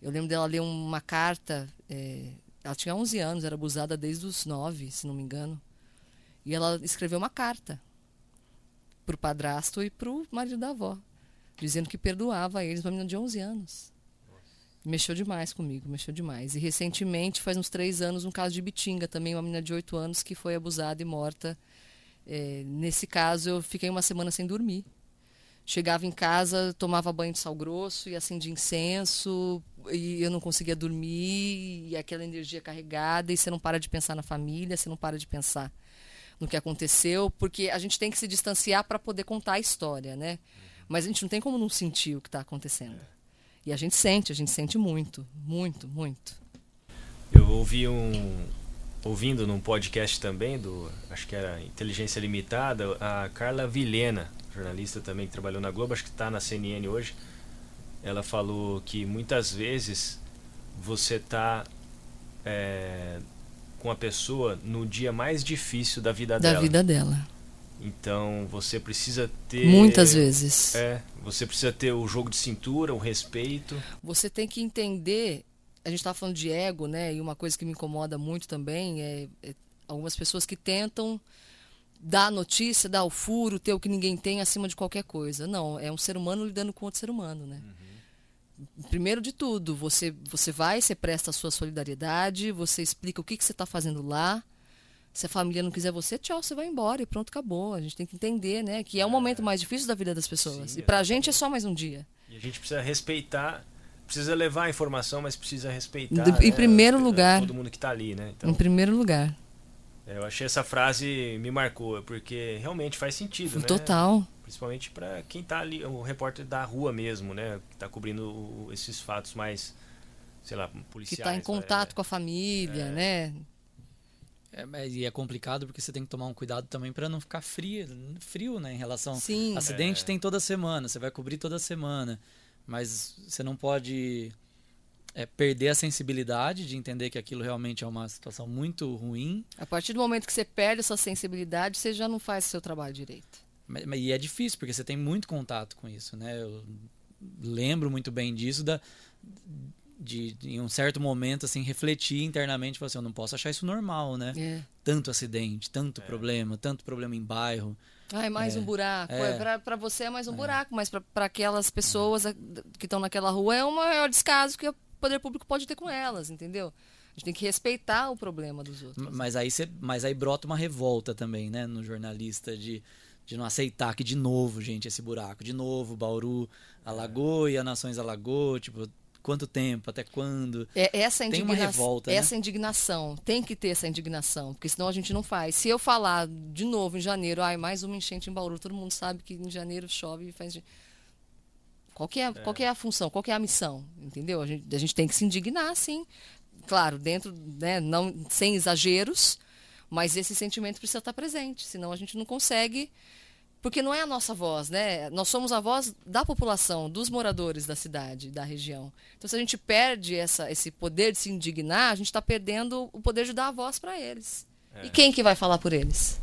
Eu lembro dela ler uma carta. é, ela tinha 11 anos, era abusada desde os 9, se não me engano. E ela escreveu uma carta pro padrasto e pro marido da avó, dizendo que perdoava eles, uma menina de 11 anos. Mexeu demais comigo, mexeu demais. E recentemente, faz uns três anos, um caso de Bitinga, também uma menina de 8 anos que foi abusada e morta. É, nesse caso, eu fiquei uma semana sem dormir. Chegava em casa, tomava banho de sal grosso e acendia incenso, e eu não conseguia dormir, e aquela energia carregada, e você não para de pensar na família, você não para de pensar no que aconteceu, porque a gente tem que se distanciar para poder contar a história, né? Mas a gente não tem como não sentir o que está acontecendo. E a gente sente, a gente sente muito, muito, muito. Eu ouvi um. Ouvindo num podcast também, do. Acho que era Inteligência Limitada, a Carla Vilhena, jornalista também que trabalhou na Globo, acho que está na CNN hoje. Ela falou que muitas vezes você tá é, com a pessoa no dia mais difícil da vida Da dela. vida dela. Então você precisa ter. Muitas vezes. É, você precisa ter o jogo de cintura, o respeito. Você tem que entender. A gente estava falando de ego, né? E uma coisa que me incomoda muito também é, é algumas pessoas que tentam dar a notícia, dar o furo, ter o que ninguém tem acima de qualquer coisa. Não, é um ser humano lidando com outro ser humano, né? Primeiro de tudo, você, você vai, você presta a sua solidariedade, você explica o que, que você está fazendo lá. Se a família não quiser você, tchau, você vai embora e pronto, acabou. A gente tem que entender, né? Que é o momento mais difícil da vida das pessoas. Sim, e pra gente é só mais um dia. E a gente precisa respeitar, precisa levar a informação, mas precisa respeitar. De- em né, primeiro as- lugar. Todo mundo que tá ali, né? Então, Em primeiro lugar. é, eu achei essa frase me marcou, porque realmente faz sentido, né? Total. Principalmente para quem tá ali, o repórter da rua mesmo, né? Que tá cobrindo esses fatos mais, sei lá, Que policiais. está em né? contato com a família, É. né? É, e é complicado porque você tem que tomar um cuidado também para não ficar frio, frio, né? Em relação. Sim. Acidente é. tem toda semana, você vai cobrir toda semana. Mas você não pode é, perder a sensibilidade de entender que aquilo realmente é uma situação muito ruim. A partir do momento que você perde essa sensibilidade, você já não faz o seu trabalho direito. Mas, mas, e é difícil, porque você tem muito contato com isso, né? Eu lembro muito bem disso, da, de, em um certo momento, assim, refletir internamente, falar assim, eu não posso achar isso normal, né? É. Tanto acidente, tanto é. problema, tanto problema em bairro. Ah, é mais é. um buraco. É. é para você é mais um é. buraco, mas para aquelas pessoas que estão naquela rua é o maior descaso que o poder público pode ter com elas, entendeu? A gente tem que respeitar o problema dos outros. Mas aí, cê, mas aí brota uma revolta também, né, no jornalista de, de não aceitar que de novo, gente, esse buraco, de novo, Bauru alagou e a Nações alagou, tipo, quanto tempo, até quando. É, essa. Tem uma revolta. Né? Essa né? indignação, tem que ter essa indignação, porque senão a gente não faz. Se eu falar de novo em janeiro, ai, mais uma enchente em Bauru, todo mundo sabe que em janeiro chove e faz. Qual que é, é. Qual que é a função? Qual que é a missão? Entendeu? A gente, a gente tem que se indignar, sim. Claro, dentro, né, não, sem exageros, mas esse sentimento precisa estar presente, senão a gente não consegue porque não é a nossa voz, né? Nós somos a voz da população, dos moradores da cidade, da região. Então, se a gente perde essa, esse poder de se indignar, a gente está perdendo o poder de dar a voz para eles. É. E quem que vai falar por eles?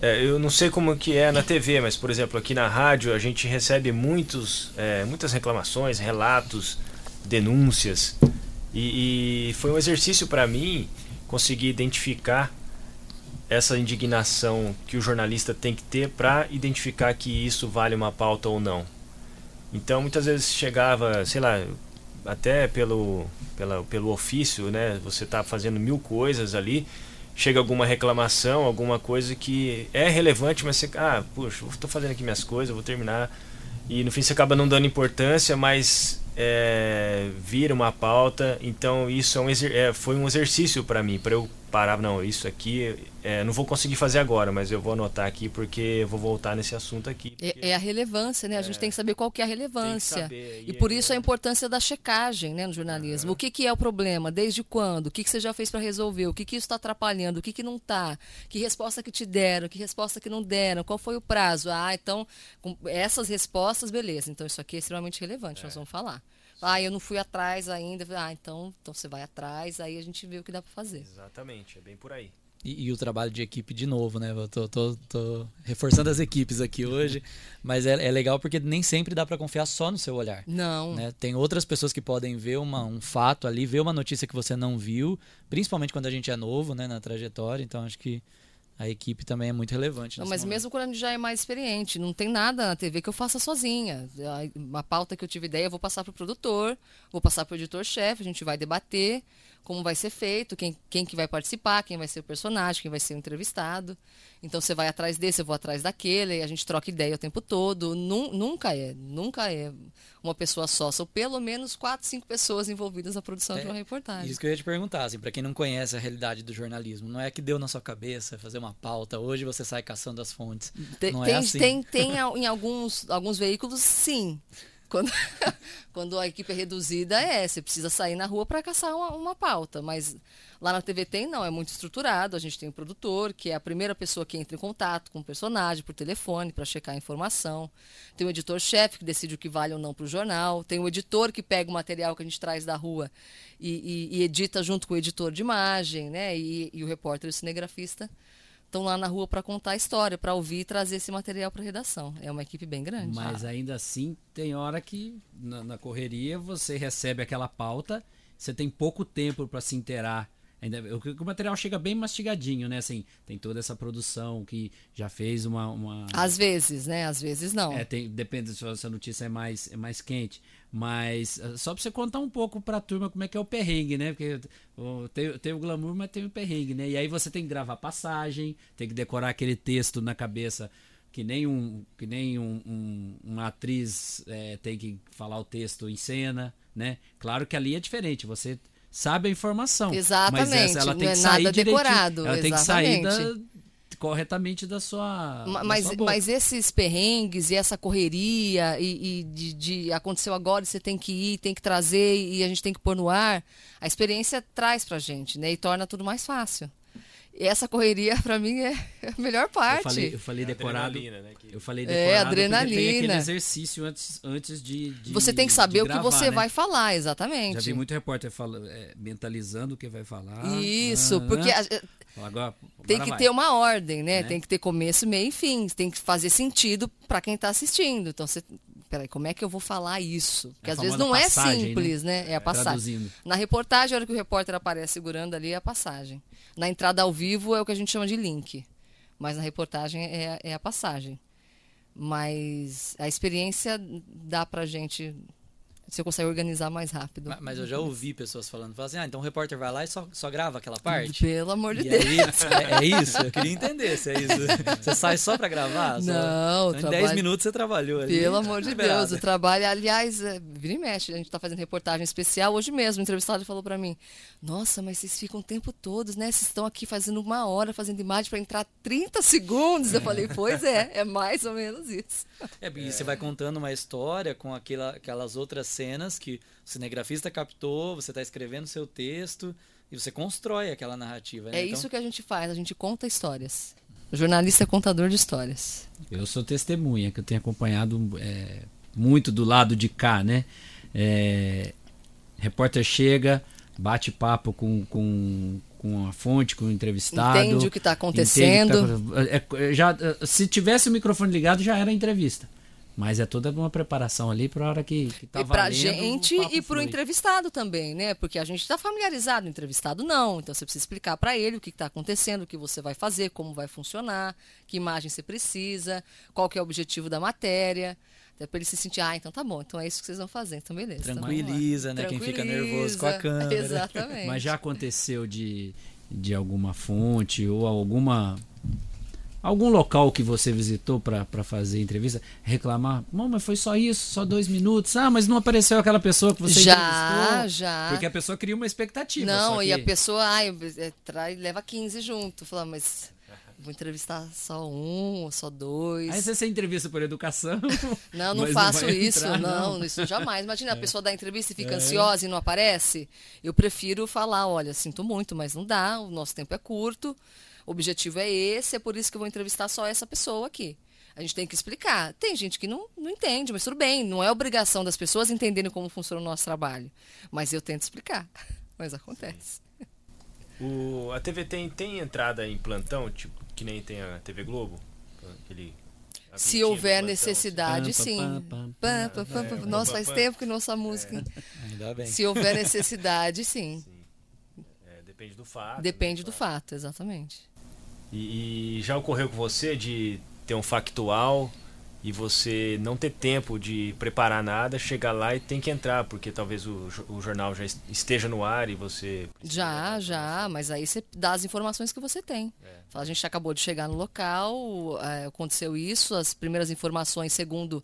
É, eu não sei como que é na TV, mas por exemplo aqui na rádio a gente recebe muitos, é, muitas reclamações, relatos, denúncias e, e foi um exercício para mim conseguir identificar essa indignação que o jornalista tem que ter para identificar que isso vale uma pauta ou não. Então muitas vezes chegava, sei lá, até pelo, pela, pelo ofício, né? Você está fazendo mil coisas ali, chega alguma reclamação, alguma coisa que é relevante, mas você, ah, puxa, estou fazendo aqui minhas coisas, vou terminar. E no fim você acaba não dando importância, mas é, vira uma pauta. Então isso é um, é, foi um exercício para mim, para eu parar, não, isso aqui é, não vou conseguir fazer agora, mas eu vou anotar aqui porque eu vou voltar nesse assunto aqui. É, é, a relevância, né? A gente é. tem que saber qual que é a relevância. Saber, e, e por isso a importância da checagem né, no jornalismo. Uhum. O que, que é o problema? Desde quando? O que, que você já fez para resolver? O que, que isso está atrapalhando? O que, que não está? Que resposta que te deram? Que resposta que não deram? Qual foi o prazo? Ah, então, com essas respostas, beleza. Então isso aqui é extremamente relevante, nós é. vamos falar. Ah, eu não fui atrás ainda. Ah, então, então você vai atrás, aí a gente vê o que dá para fazer. Exatamente, é bem por aí. E, e, o trabalho de equipe de novo, né? Eu tô, tô, tô reforçando as equipes aqui hoje, mas é, é legal porque nem sempre dá para confiar só no seu olhar. Não. Né? Tem outras pessoas que podem ver uma, um fato ali, ver uma notícia que você não viu, principalmente quando a gente é novo, né, na trajetória. Então acho que a equipe também é muito relevante. Não, mas momento. mesmo quando a gente já é mais experiente, não tem nada na TV que eu faça sozinha. Uma pauta que eu tive ideia, eu vou passar para o produtor, vou passar para o editor-chefe, a gente vai debater como vai ser feito, quem, quem que vai participar, quem vai ser o personagem, quem vai ser o entrevistado. Então você vai atrás desse, eu vou atrás daquele, a gente troca ideia o tempo todo. nunca é, nunca é uma pessoa só. São pelo menos quatro, cinco pessoas envolvidas na produção é, de uma reportagem. Isso que eu ia te perguntar, assim, para quem não conhece a realidade do jornalismo, não é que deu na sua cabeça fazer uma pauta, hoje você sai caçando as fontes. Tem, não é tem, assim. tem, tem em alguns, alguns veículos, sim. Quando, quando a equipe é reduzida, é, você precisa sair na rua para caçar uma, uma pauta. Mas lá na TV tem, não, é muito estruturado. A gente tem o um produtor, que é a primeira pessoa que entra em contato com o personagem por telefone para checar a informação. Tem o editor-chefe, que decide o que vale ou não para o jornal. Tem o editor, que pega o material que a gente traz da rua e, e, e edita junto com o editor de imagem, né? E, e o repórter e o cinegrafista estão lá na rua para contar a história, para ouvir e trazer esse material para a redação. É uma equipe bem grande. Mas ah. ainda assim, tem hora que na, na correria você recebe aquela pauta, você tem pouco tempo para se inteirar Ainda, o, o, material chega bem mastigadinho, né? Assim, tem toda essa produção que já fez uma. uma... Às vezes, né? Às vezes não. É, tem, depende se a notícia é mais, é mais quente. Mas ah, só pra você contar um pouco pra turma como é que é o perrengue, né? Porque tem, tem o glamour, mas tem o perrengue, né? E aí você tem que gravar passagem, tem que decorar aquele texto na cabeça que nem um que nem um, um uma atriz é, tem que falar o texto em cena, né? Claro que ali é diferente. Você sabe a informação. Exatamente. Mas essa, ela tem que é sair decorado. Ela tem que sair da, corretamente da sua. Mas, da sua mas esses perrengues e essa correria e, e de, de, aconteceu agora e você tem que ir, tem que trazer e a gente tem que pôr no ar, a experiência traz pra gente, né? E torna tudo mais fácil. Essa correria para mim é a melhor parte. Eu falei, eu falei É decorado. adrenalina, né, que- Eu falei É, decorado. Tem adrenalina. aquele exercício antes, antes de, de- você tem que saber de o que gravar, você né? vai falar, exatamente. Já vi muito repórter fala, é, mentalizando o que vai falar. Isso, Ah, porque ah. a- Fala, agora, tem que vai. ter uma ordem, né? Né? Tem que ter começo, meio e fim. Tem que fazer sentido para quem está assistindo. Então, você. Peraí, como é que eu vou falar isso? Porque É às vezes não é passagem, simples, né? É a passagem. Traduzindo. Na reportagem, a hora que o repórter aparece segurando ali é a passagem. Na entrada ao vivo é o que a gente chama de link. Mas na reportagem é, é a passagem. Mas a experiência dá pra gente. Você consegue organizar mais rápido. Ma- Mas eu já ouvi pessoas falando, falam assim, ah, então o repórter vai lá e só, só grava aquela parte? Pelo amor de E Deus. aí, é, é isso? Eu queria entender se é isso. Você sai só pra gravar? Só- Não, em trabalho- 10 minutos você trabalhou ali. Pelo amor de. Deus, o trabalho, aliás, é, vira e mexe. A gente está fazendo reportagem especial. Hoje mesmo, o entrevistado falou para mim: Nossa, mas vocês ficam o tempo todo, né? Vocês estão aqui fazendo uma hora, fazendo imagem para entrar 30 segundos. Eu falei: Pois é, é mais ou menos isso. É, e você vai contando uma história com aquela, aquelas outras cenas que o cinegrafista captou, você está escrevendo seu texto e você constrói aquela narrativa. né? É Então, isso que a gente faz, a gente conta histórias. O jornalista é contador de histórias. Eu sou testemunha, que eu tenho acompanhado é, muito do lado de cá, né? É, repórter chega, bate papo com, com, com a fonte, com o entrevistado. Entende o que tá entende acontecendo. que tá- é, é, já, se tivesse o microfone ligado, já era entrevista. Mas é toda uma preparação ali para a hora que, que tá e pra valendo, gente o e pro flui. entrevistado também, né? Porque a gente está familiarizado, o entrevistado não. Então você precisa explicar para ele o que está acontecendo, o que você vai fazer, como vai funcionar, que imagem você precisa, qual que é o objetivo da matéria. Até para ele se sentir, ah, então tá bom, então é isso que vocês vão fazer, então beleza. então. Tranquiliza, né, quem fica nervoso com a Tranquiliza, câmera. Exatamente. Mas já aconteceu de, de alguma fonte ou alguma algum local que você visitou para fazer entrevista reclamar, não, mas foi só isso, só dois minutos. Ah, mas não apareceu aquela pessoa que você Já, entrevistou. já. Porque a pessoa cria uma expectativa. Não, só e que- a pessoa ai, é, trai, leva 15 junto. Fala, mas vou entrevistar só um ou só dois. Aí você, você entrevista por educação. Não, não faço vai isso, entrar, não, isso jamais. Imagina, a pessoa dá entrevista e fica ansiosa e não aparece. Eu prefiro falar, olha, sinto muito, mas não dá, o nosso tempo é curto, o objetivo é esse, é por isso que eu vou entrevistar só essa pessoa aqui. A gente tem que explicar. Tem gente que não, não entende, mas tudo bem, não é obrigação das pessoas entenderem como funciona o nosso trabalho. Mas eu tento explicar. Mas acontece. O, a TV tem, tem entrada em plantão, tipo, que nem tem a TV Globo? Aquele, a Se houver plantão, necessidade, sim. É, Nossa, faz tempo que não ouço a música. Ainda bem. Se houver necessidade, sim. É, depende do fato. Depende né, do fato, exatamente. E, e já ocorreu com você de ter um factual e você não ter tempo de preparar nada, chegar lá e tem que entrar, porque talvez o, o jornal já es- esteja no ar e você. Já, já, mas aí você dá as informações que você tem. Fala, a gente acabou de chegar no local, é, aconteceu isso, as primeiras informações, segundo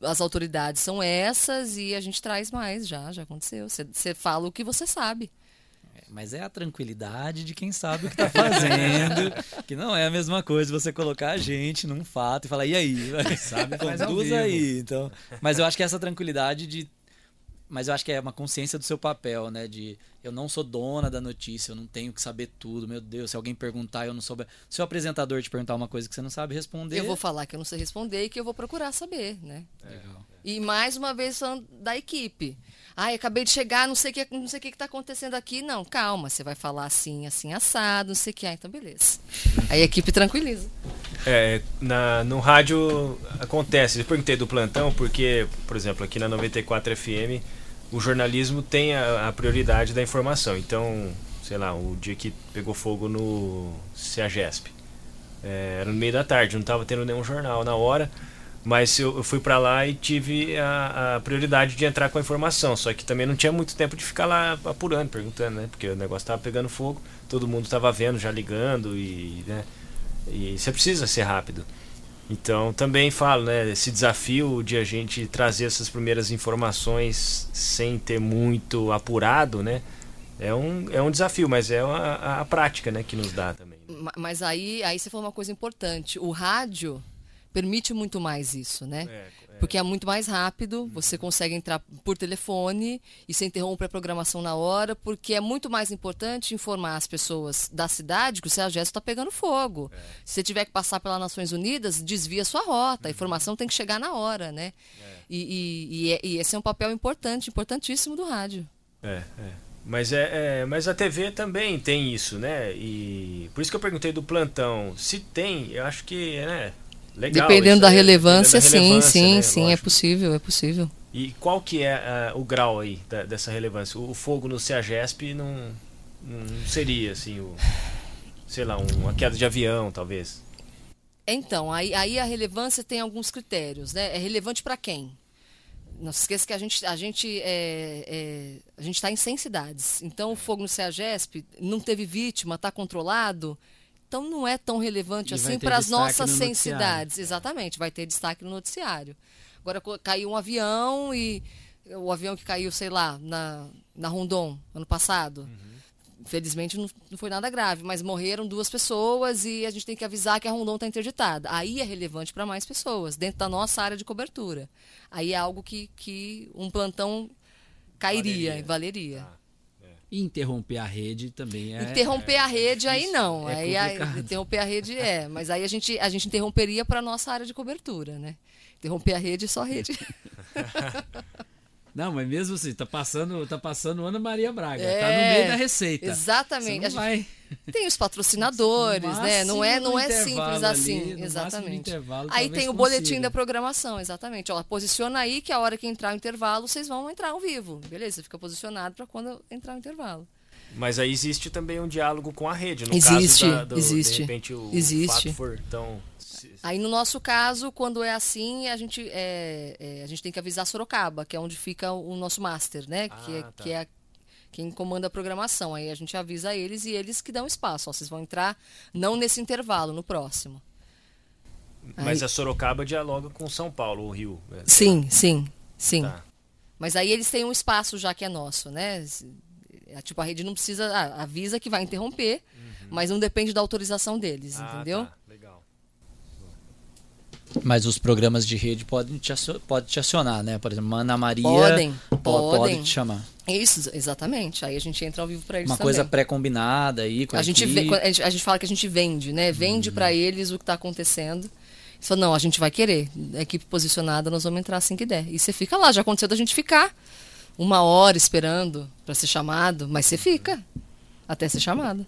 as autoridades, são essas e a gente traz mais já, já aconteceu. Você, você fala o que você sabe. Mas é a tranquilidade de quem sabe o que tá fazendo. que não é a mesma coisa você colocar a gente num fato e falar, e aí? Sabe, Conduz aí. Então, mas eu acho que essa tranquilidade de. Mas eu acho que é uma consciência do seu papel, né? De eu não sou dona da notícia, eu não tenho que saber tudo. Meu Deus, se alguém perguntar, eu não souber. Se o apresentador te perguntar uma coisa que você não sabe responder. Eu vou falar que eu não sei responder e que eu vou procurar saber, né? Legal. E mais uma vez falando da equipe. Ai, acabei de chegar, não sei o que, não sei o que está acontecendo aqui. Não, calma, você vai falar assim, assim, assado, não sei o que. Ah, então beleza. Aí a equipe tranquiliza. É, na, no rádio acontece. Eu perguntei do plantão porque, por exemplo, aqui na 94 FM, o jornalismo tem a, a prioridade da informação. Então, sei lá, o dia que pegou fogo no CEAGESP. É, era no meio da tarde, não estava tendo nenhum jornal na hora. Mas eu, eu fui para lá e tive a, a prioridade de entrar com a informação. Só que também não tinha muito tempo de ficar lá apurando, perguntando, né? Porque o negócio estava pegando fogo, todo mundo estava vendo, já ligando e, né? E você precisa ser rápido. Então também falo, né, esse desafio de a gente trazer essas primeiras informações sem ter muito apurado, né? É um, é um desafio, mas é a, a, prática, né, que nos dá também. Ma- Mas aí, aí você falou uma coisa importante. O rádio permite muito mais isso, né? É, é. Porque é muito mais rápido, você consegue entrar por telefone e você interrompe a programação na hora, porque é muito mais importante informar as pessoas da cidade que o CEAGES está pegando fogo. Se você tiver que passar pelas Nações Unidas, desvia sua rota, a informação tem que chegar na hora, né? E, e- e é- e esse é um papel importante, importantíssimo do rádio. É, é. Mas, é, é, mas a TV também tem isso, né? E por isso que eu perguntei do plantão. Se tem, eu acho que é né, legal. Dependendo da relevância, dependendo da sim, relevância, sim, né? sim, é possível, é possível. E qual que é ah, o grau aí da- dessa relevância? O, o fogo no CEAGESP não, não seria assim, o, sei lá, um- uma queda de avião, talvez. Então, aí, aí a relevância tem alguns critérios, né? É relevante para quem? Não se esqueça que a gente a gente é, é, a gente está em 100 cidades. Então, o fogo no CEAGESP não teve vítima, está controlado. Então, não é tão relevante E assim para as nossas no 100 noticiário. cidades. Exatamente, vai ter destaque no noticiário. Agora, caiu um avião e o avião que caiu, sei lá, na, na Rondon, ano passado. Felizmente não, não foi nada grave, mas morreram duas pessoas e a gente tem que avisar que a Rondon está interditada. Aí é relevante para mais pessoas, dentro da nossa área de cobertura. Aí é algo que, que um plantão cairia, Valeria. valeria. Tá. E interromper a rede também é. interromper a rede aí não. É aí a- complicado. interromper a rede é, mas aí a gente, a gente interromperia para nossa área de cobertura, né? Interromper a rede só a rede. Não, mas mesmo assim, tá passando, tá passando Ana Maria Braga. É, tá no meio da receita. Exatamente. Você A não gente- vai. Tem os patrocinadores, né? Não é, não é simples ali, assim. exatamente. Aí tem o boletim consiga. da programação, exatamente. Ó, posiciona aí que a hora que entrar o intervalo, vocês vão entrar ao vivo. Beleza, você fica posicionado para quando entrar o intervalo. Mas aí existe também um diálogo com a rede, no Existe, caso da, do, existe, de repente o existe. fato for tão Aí no nosso caso, quando é assim, a gente, é, é, a gente tem que avisar Sorocaba, que é onde fica o nosso master, né? que, é, Ah, tá. que é a- quem comanda a programação. Aí a gente avisa eles e eles que dão espaço. Ó, vocês vão entrar não nesse intervalo, no próximo. Mas Aí- a Sorocaba dialoga com São Paulo, o Rio. né? Sim, sim, sim. Tá. Mas aí eles têm um espaço já que é nosso, né? É, Tipo, a rede não precisa. ah, avisa que vai interromper, mas não depende da autorização deles, Uhum. Ah, entendeu? tá. Mas os programas de rede podem te, pode te acionar, né? Por exemplo, Ana Maria Podem, po- pode podem. te chamar. Isso, exatamente. Aí a gente entra ao vivo para eles Uma também. coisa pré-combinada aí com a, a gente, vê- a, gente, a gente fala que a gente vende, né? Vende para eles o que está acontecendo. Falam, não, a gente vai querer. A equipe posicionada, nós vamos entrar assim que der. E você fica lá. Já aconteceu da gente ficar uma hora esperando para ser chamado, mas você fica até ser chamado.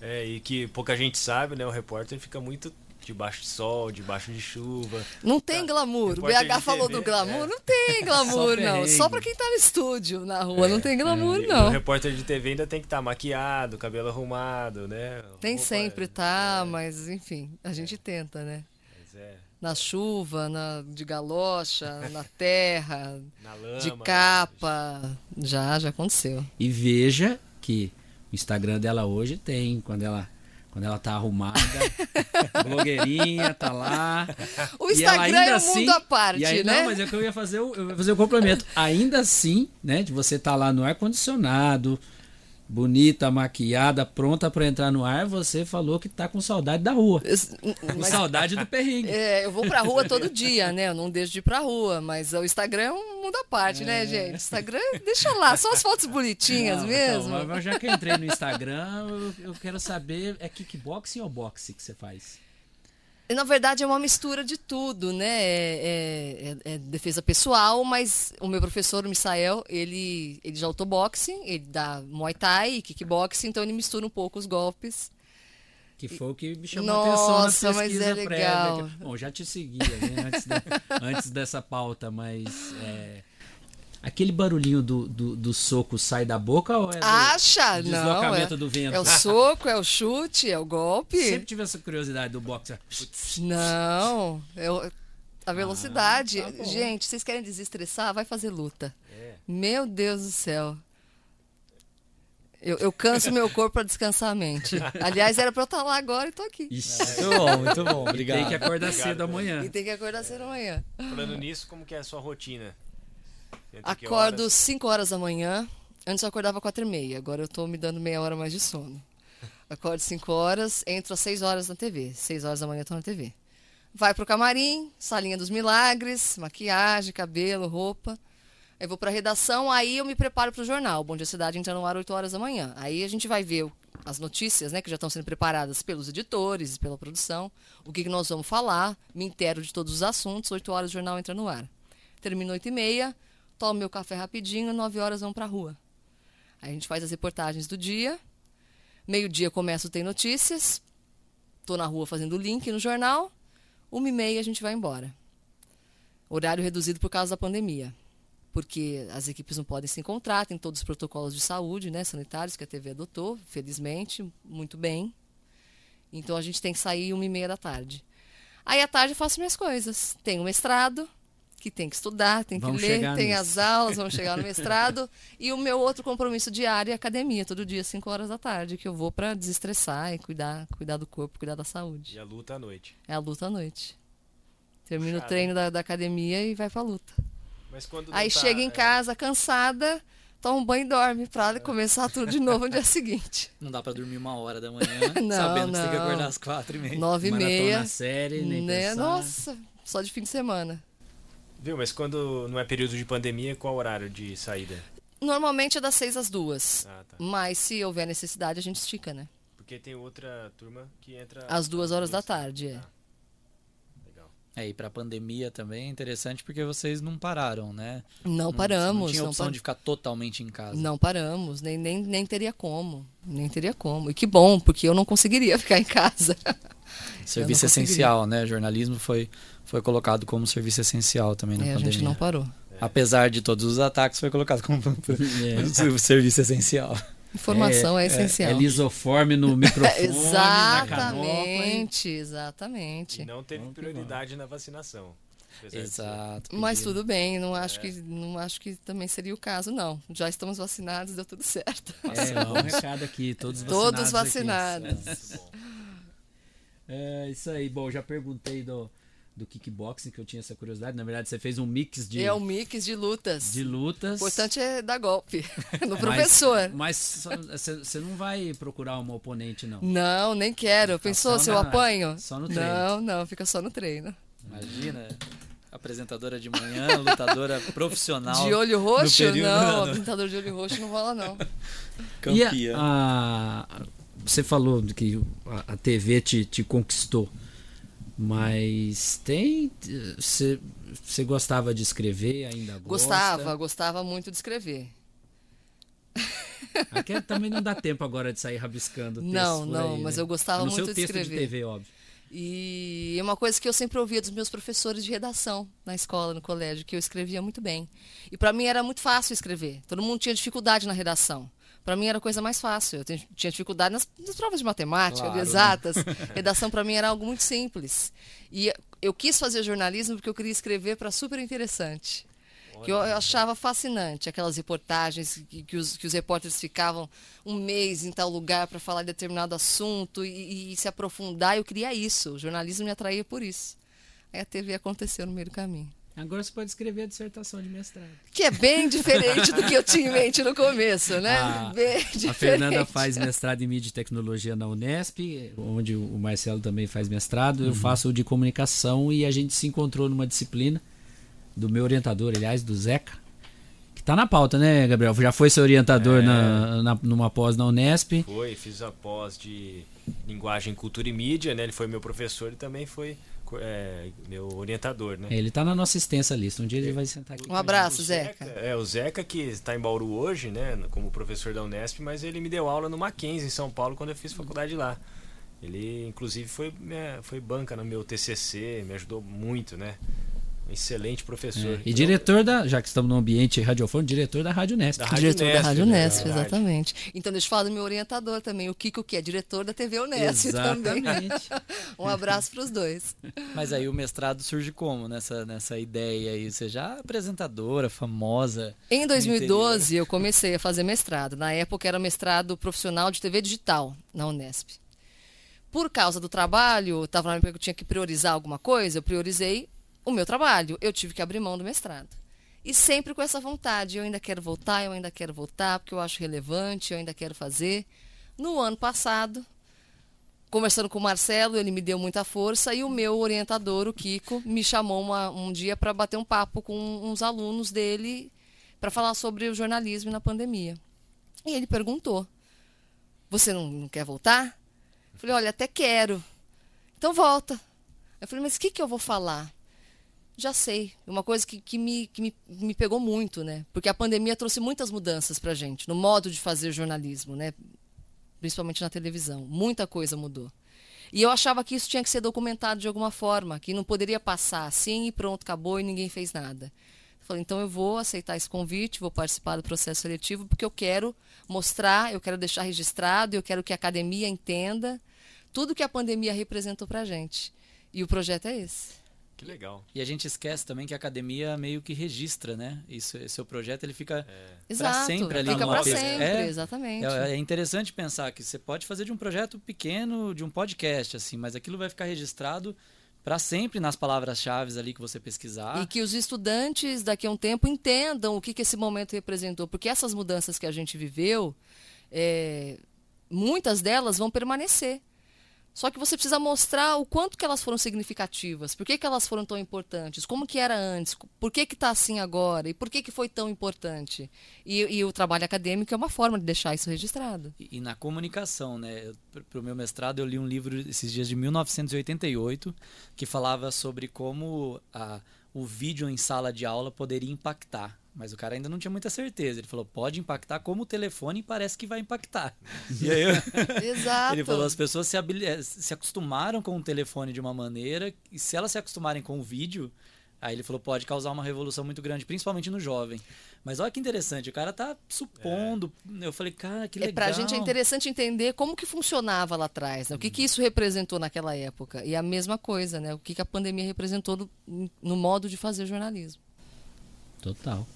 É, e que pouca gente sabe, né? O repórter fica muito debaixo de sol, debaixo de chuva. Não tem glamour. O BH falou TV, do glamour. é. Não tem glamour, Só não. Só para quem tá no estúdio, na rua, não tem glamour, E o não. repórter de TV ainda tem que estar maquiado, cabelo arrumado, né? Nem Roupa- sempre tá, é, mas enfim, a gente tenta, né? mas é, Na chuva, na, de galocha, na terra, na lama. de capa. Já, já aconteceu. E veja que o Instagram dela hoje tem, quando ela, quando ela tá arrumada, blogueirinha, tá lá. O Instagram ainda é um assim- mundo à parte, e aí, né? Não, mas é que eu ia fazer o, eu ia fazer o complemento. Ainda assim, né, de você tá lá no ar-condicionado, bonita, maquiada, pronta para entrar no ar, você falou que tá com saudade da rua. Com Mas, saudade do perrengue. é, eu vou pra rua todo dia, né? Eu não deixo de ir pra rua, mas o Instagram é um mundo à parte, né, gente? Instagram, deixa lá, só as fotos bonitinhas Não, mesmo. então, mas já que eu entrei no Instagram, eu, eu quero saber, é kickboxing ou boxe que você faz? Na verdade, é uma mistura de tudo, né? É, é- é- é defesa pessoal, mas o meu professor, o Misael, ele, ele já lutou boxing, ele dá muay thai e kickboxing, então ele mistura um pouco os golpes. Que foi o que me chamou Nossa, a atenção na mas pesquisa é legal. que- Bom, já te seguia né, antes, da- antes dessa pauta, mas é, aquele barulhinho do, do, do soco sai da boca ou é do Acha? Não. deslocamento É, do vento? é o soco, é o chute, é o golpe. Sempre tive essa curiosidade do boxe. Não, eu, a velocidade. tá bom. Gente, vocês querem desestressar? Vai fazer luta. É. Meu Deus do céu. Eu, eu canso meu corpo para descansar a mente. Aliás, era para eu estar lá agora e tô aqui. Ixi, Muito bom, muito bom. Obrigado. tem que acordar Obrigado, cedo amanhã. E tem que acordar cedo amanhã. Falando nisso, como que é a sua rotina? Acordo horas? 5 horas da manhã. Antes eu acordava 4 e meia. Agora eu tô me dando meia hora mais de sono. Acordo 5 horas, entro às 6 horas na TV. 6 horas da manhã eu tô na TV. vai pro camarim, salinha dos milagres, maquiagem, cabelo, roupa. Aí vou pra redação, aí eu me preparo pro jornal. Bom Dia Cidade entra no ar 8 horas da manhã. Aí a gente vai ver as notícias, né, que já estão sendo preparadas pelos editores, pela produção, o que, que nós vamos falar, me intero de todos os assuntos, 8 horas o jornal entra no ar. Termina 8 e meia, tomo meu café rapidinho, 9 horas vamos pra rua. Aí a gente faz as reportagens do dia, meio-dia começa o Tem Notícias, tô na rua fazendo o link no jornal, uma e meia a gente vai embora. Horário reduzido por causa da pandemia. Porque as equipes não podem se encontrar, tem todos os protocolos de saúde, né, sanitários, que a TV adotou, felizmente, muito bem. Então a gente tem que sair uma e meia da tarde. Aí à tarde eu faço minhas coisas. Tem o mestrado, que tem que estudar, tem que Vamos ler, chegar tem nisso. as aulas, vamos chegar no mestrado. e o meu outro compromisso diário é academia, todo dia, 5 horas da tarde, que eu vou para desestressar e cuidar, cuidar do corpo, cuidar da saúde. E a luta à noite. É a luta à noite. Termina o treino da, da academia e vai pra luta. Mas quando não Aí tá- chega em é, casa cansada, toma um banho e dorme pra começar tudo de novo no dia seguinte. Não dá pra dormir uma hora da manhã, Não, sabendo que você tem que não. acordar às quatro e meia. Nove e meia. série, nem Né? pensar. Nossa, só de fim de semana. Viu, mas quando não é período de pandemia, qual o horário de saída? Normalmente é das seis às duas. Ah, tá. Mas se houver necessidade, a gente estica, né? Porque tem outra turma que entra... Às duas horas da tarde, é. Ah, legal. É, e pra pandemia também é interessante porque vocês não pararam, né? Não paramos. Não tinha não opção pa- de ficar totalmente em casa. Não paramos, nem, nem, nem teria como. Nem teria como. E que bom, porque eu não conseguiria ficar em casa. Serviço não essencial, né? Jornalismo foi, foi colocado como serviço essencial também na É, a pandemia. gente não parou. Apesar de todos os ataques, foi colocado como É. serviço essencial. Informação é, essencial. É, lisoforme no microfone, na canopla. exatamente, E exatamente. não teve prioridade na vacinação. Exato. Mas tudo bem, não É. acho, que, não acho que também seria o caso, não. Já estamos vacinados, deu tudo certo. É, bom recado aqui, todos vacinados. Todos aqui. vacinados. Bom. É isso aí, bom, já perguntei do, do kickboxing, que eu tinha essa curiosidade. Na verdade, você fez um mix de, É o mix de lutas. de lutas. O importante é dar golpe no Mas- professor. Mas você não vai procurar uma oponente, não. Não, nem quero. Pensou só se eu na- apanho? só no treino. Não, não, fica só no treino. Imagina, apresentadora de manhã, lutadora profissional. De olho roxo? Não, apresentador de olho roxo não rola, não. E a- Campeã. a- você falou que a, a TV te, te conquistou, mas tem. Você, gostava de escrever, ainda gosta? Gostava, gostava muito de escrever. Aqui também não dá tempo agora de sair rabiscando texto Não, não, aí, mas né? eu gostava no muito seu de texto escrever. de TV, óbvio. E é uma coisa que eu sempre ouvia dos meus professores de redação na escola, no colégio, que eu escrevia muito bem. E para mim era muito fácil escrever. Todo mundo tinha dificuldade na redação. Para mim era a coisa mais fácil. Eu tinha dificuldade nas, nas provas de matemática, Claro, né? exatas. Redação para mim era algo muito simples. E eu quis fazer jornalismo porque eu queria escrever para super interessante. Que eu eu achava fascinante, aquelas reportagens que, que os, que os repórteres ficavam um mês em tal lugar para falar de determinado assunto e, e se aprofundar. Eu queria isso, o jornalismo me atraía por isso. Aí a TV aconteceu no meio do caminho. Agora você pode escrever a dissertação de mestrado. Que é bem diferente do que eu tinha em mente no começo, né? A- bem A diferente. Fernanda faz mestrado em mídia e tecnologia na Unesp, onde o Marcelo também faz mestrado. Eu faço o de comunicação e a gente se encontrou numa disciplina do meu orientador, aliás, do Zeca, que tá na pauta, né, Gabriel? Já foi seu orientador É. na, na- numa pós na Unesp. Foi, fiz a pós de linguagem, cultura e mídia, né? Ele foi meu professor e também foi é, meu orientador, né? Ele tá na nossa extensa lista. Um dia ele vai sentar aqui. Um abraço, O Zeca. É, o Zeca que está em Bauru hoje, né, como professor da Unesp, mas ele me deu aula no Mackenzie, em São Paulo, quando eu fiz faculdade lá. Ele, inclusive, foi, minha- foi banca no meu TCC, me ajudou muito, né? Excelente professor. É, E diretor da, já que estamos no ambiente radiofônico, diretor da Rádio Unesp. Da Rádio Diretor da Unesp, Rádio né? Unesp, Verdade. exatamente. Então deixa eu falar do meu orientador também, o Kiko, que é diretor da TV Unesp também. Exatamente. Um abraço para os dois. Mas aí o mestrado surge como nessa, nessa ideia aí? Você já é apresentadora, famosa. Em no 2012, eu comecei a fazer mestrado. Na época, era mestrado profissional de TV digital na Unesp. Por causa do trabalho, estava na época que eu tinha que priorizar alguma coisa, eu priorizei o meu trabalho. Eu tive que abrir mão do mestrado. E sempre com essa vontade, eu ainda quero voltar, eu ainda quero voltar, porque eu acho relevante, eu ainda quero fazer. No ano passado, conversando com o Marcelo, ele me deu muita força e o meu orientador, o Kiko, me chamou uma, um dia para bater um papo com uns alunos dele para falar sobre o jornalismo na pandemia. E ele perguntou: Você não, não quer voltar? Eu falei: Olha, até quero. Então volta. Eu falei: Mas o que, que eu vou falar? Já sei. Uma coisa que, que, me, que me, me pegou muito, né? Porque a pandemia trouxe muitas mudanças para gente no modo de fazer jornalismo, né? Principalmente na televisão. Muita coisa mudou. E eu achava que isso tinha que ser documentado de alguma forma, que não poderia passar assim e pronto, acabou e ninguém fez nada. Falei, então eu vou aceitar esse convite, vou participar do processo seletivo, porque eu quero mostrar, eu quero deixar registrado, eu quero que a academia entenda tudo que a pandemia representou para gente. E o projeto é esse. Que legal. E a gente esquece também que a academia meio que registra, né? Isso, esse seu projeto ele fica É. para sempre ali fica numa sempre, É, exatamente. É, é interessante pensar que você pode fazer de um projeto pequeno, de um podcast, assim, mas aquilo vai ficar registrado para sempre nas palavras-chave ali que você pesquisar. E que os estudantes daqui a um tempo entendam o que, que esse momento representou, porque essas mudanças que a gente viveu, é, muitas delas vão permanecer. Só que você precisa mostrar o quanto que elas foram significativas, por que, que elas foram tão importantes, como que era antes, por que está assim agora e por que, que foi tão importante. E, e o trabalho acadêmico é uma forma de deixar isso registrado. E, e na comunicação, né? Para o meu mestrado, eu li um livro esses dias de 1988 que falava sobre como a, o vídeo em sala de aula poderia impactar. Mas o cara ainda não tinha muita certeza. Ele falou, pode impactar como o telefone parece que vai impactar. E aí eu- Exato. ele falou, as pessoas se, habili- eh, se acostumaram com o telefone de uma maneira, e se elas se acostumarem com o vídeo, aí ele falou, pode causar uma revolução muito grande, principalmente no jovem. Mas olha que interessante, o cara tá supondo. Eu falei, cara, que É, legal. pra gente é interessante entender como que funcionava lá atrás, né? o que, que isso representou naquela época. E a mesma coisa, né? O que, que a pandemia representou no, no modo de fazer jornalismo. Total.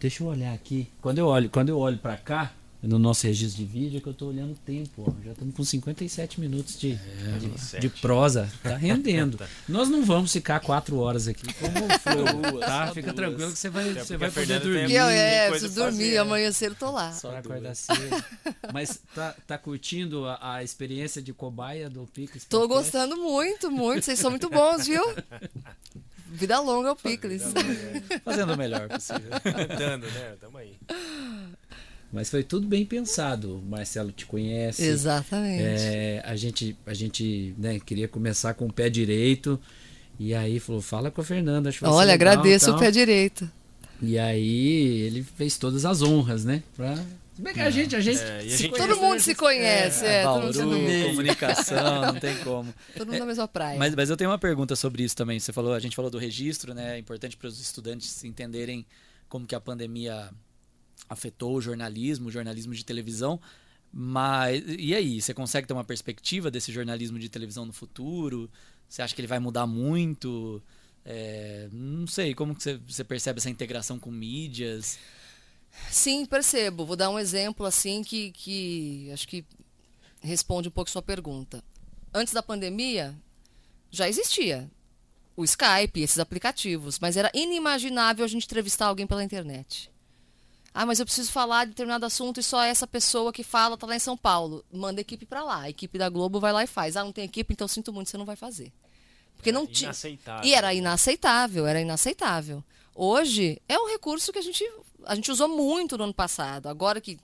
Deixa eu olhar aqui. Quando eu olho, quando eu olho para cá, no nosso registro de vídeo, é que eu tô olhando o tempo. ó. Já estamos com 57 minutos de, de, de prosa. Tá rendendo. Nós não vamos ficar quatro horas aqui como Duas, tá? Fica duas. tranquilo que você vai, Até você vai poder dormir. Que eu é, preciso dormir, fazer, né? amanhã cedo tô lá. Só acordar cedo. Mas tá, tá curtindo a, a experiência de cobaia do? Tô Podcast? gostando muito, muito. Vocês são muito bons, viu? Vida longa é o Picles. Fazendo o melhor possível. Tentando, né? Tamo aí. Mas foi tudo bem pensado. O Marcelo te conhece. Exatamente. É, a gente, a gente né, queria começar com o pé direito. E aí falou, fala com a Fernanda. Acho que Olha, legal, agradeço o pé direito. E aí ele fez todas as honras, né? Pra... Se bem que a gente, a gente, É, a se gente- conhece, Todo mundo né? se conhece, é, todo mundo, Bauru, todo mundo- comunicação, não tem como. todo mundo na mesma praia. Mas, mas eu tenho uma pergunta sobre isso também. Você falou, a gente falou do registro, né? É importante para os estudantes entenderem como que a pandemia afetou o jornalismo, o jornalismo de televisão. Mas e aí, você consegue ter uma perspectiva desse jornalismo de televisão no futuro? Você acha que ele vai mudar muito? É, não sei, como que você, você percebe essa integração com mídias? Sim, percebo. Vou dar um exemplo assim que, que acho que responde um pouco sua pergunta. Antes da pandemia, já existia o Skype, esses aplicativos, mas era inimaginável a gente entrevistar alguém pela internet. Ah, mas eu preciso falar de determinado assunto e só essa pessoa que fala está lá em São Paulo. Manda a equipe para lá. A equipe da Globo vai lá e faz. Ah, não tem equipe, então sinto muito, você não vai fazer. Porque não tinha. E era inaceitável, era inaceitável. Hoje é um recurso que a gente, a gente usou muito no ano passado. Agora que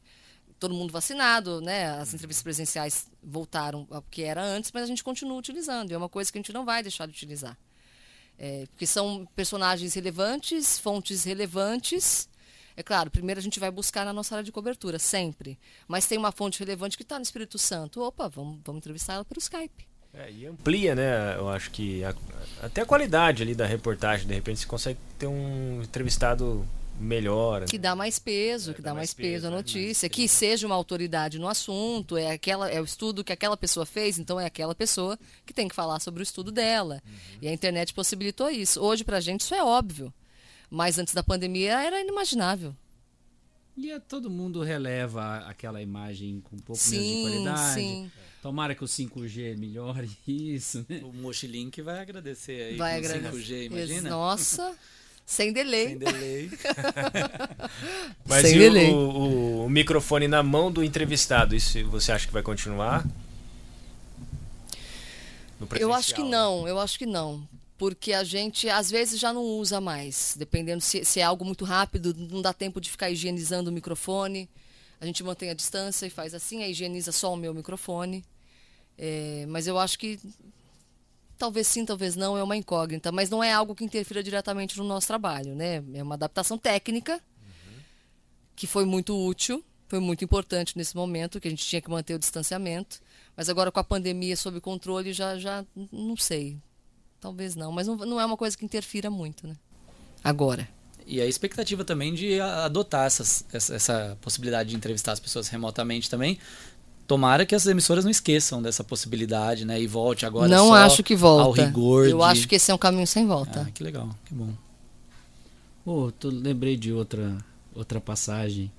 todo mundo vacinado, né? As entrevistas presenciais voltaram ao que era antes, mas a gente continua utilizando. E é uma coisa que a gente não vai deixar de utilizar. É, porque são personagens relevantes, fontes relevantes. É claro, primeiro a gente vai buscar na nossa área de cobertura, sempre. Mas tem uma fonte relevante que está no Espírito Santo. Opa, vamos, vamos entrevistar ela pelo Skype. É, e amplia, né? Eu acho que a- até a qualidade ali da reportagem, de repente você consegue ter um entrevistado melhor. que dá mais peso, É, que dá dá mais mais peso à né? notícia, que seja uma autoridade no assunto, é aquela é o estudo que aquela pessoa fez, então é aquela pessoa que tem que falar sobre o estudo dela. Uhum. E a internet possibilitou isso. Hoje pra gente isso é óbvio, mas antes da pandemia era inimaginável. E é, todo mundo releva aquela imagem com um pouco menos de Sim, qualidade. sim. Tomara que o 5G melhore isso, né? O Mochilink vai agradecer aí Vai agradecer. 5G, Ex- imagina? Nossa, sem delay. Sem delay. Mas Sem e o, delay. o- o microfone na mão do entrevistado, isso você acha que vai continuar? no Eu acho que né? não, eu acho que não. Porque a gente, às vezes, já não usa mais. Dependendo se, se é algo muito rápido, não dá tempo de ficar higienizando o microfone. A gente mantém a distância e faz assim, aí higieniza só o meu microfone. É, mas eu acho que talvez sim, talvez não, é uma incógnita. Mas não é algo que interfira diretamente no nosso trabalho, né? É uma adaptação técnica que foi muito útil, foi muito importante nesse momento, que a gente tinha que manter o distanciamento. Mas agora com a pandemia sob controle, já, já não sei. Talvez não, mas não, não é uma coisa que interfira muito, né? Agora. E a expectativa também de adotar essas- essa, essa possibilidade de entrevistar as pessoas remotamente também. Tomara que as emissoras não esqueçam dessa possibilidade, né? E volte agora não só acho que volta. ao rigor Eu de... acho que esse é um caminho sem volta. Ah, que legal, que bom. Pô, tô, lembrei de outra, outra passagem.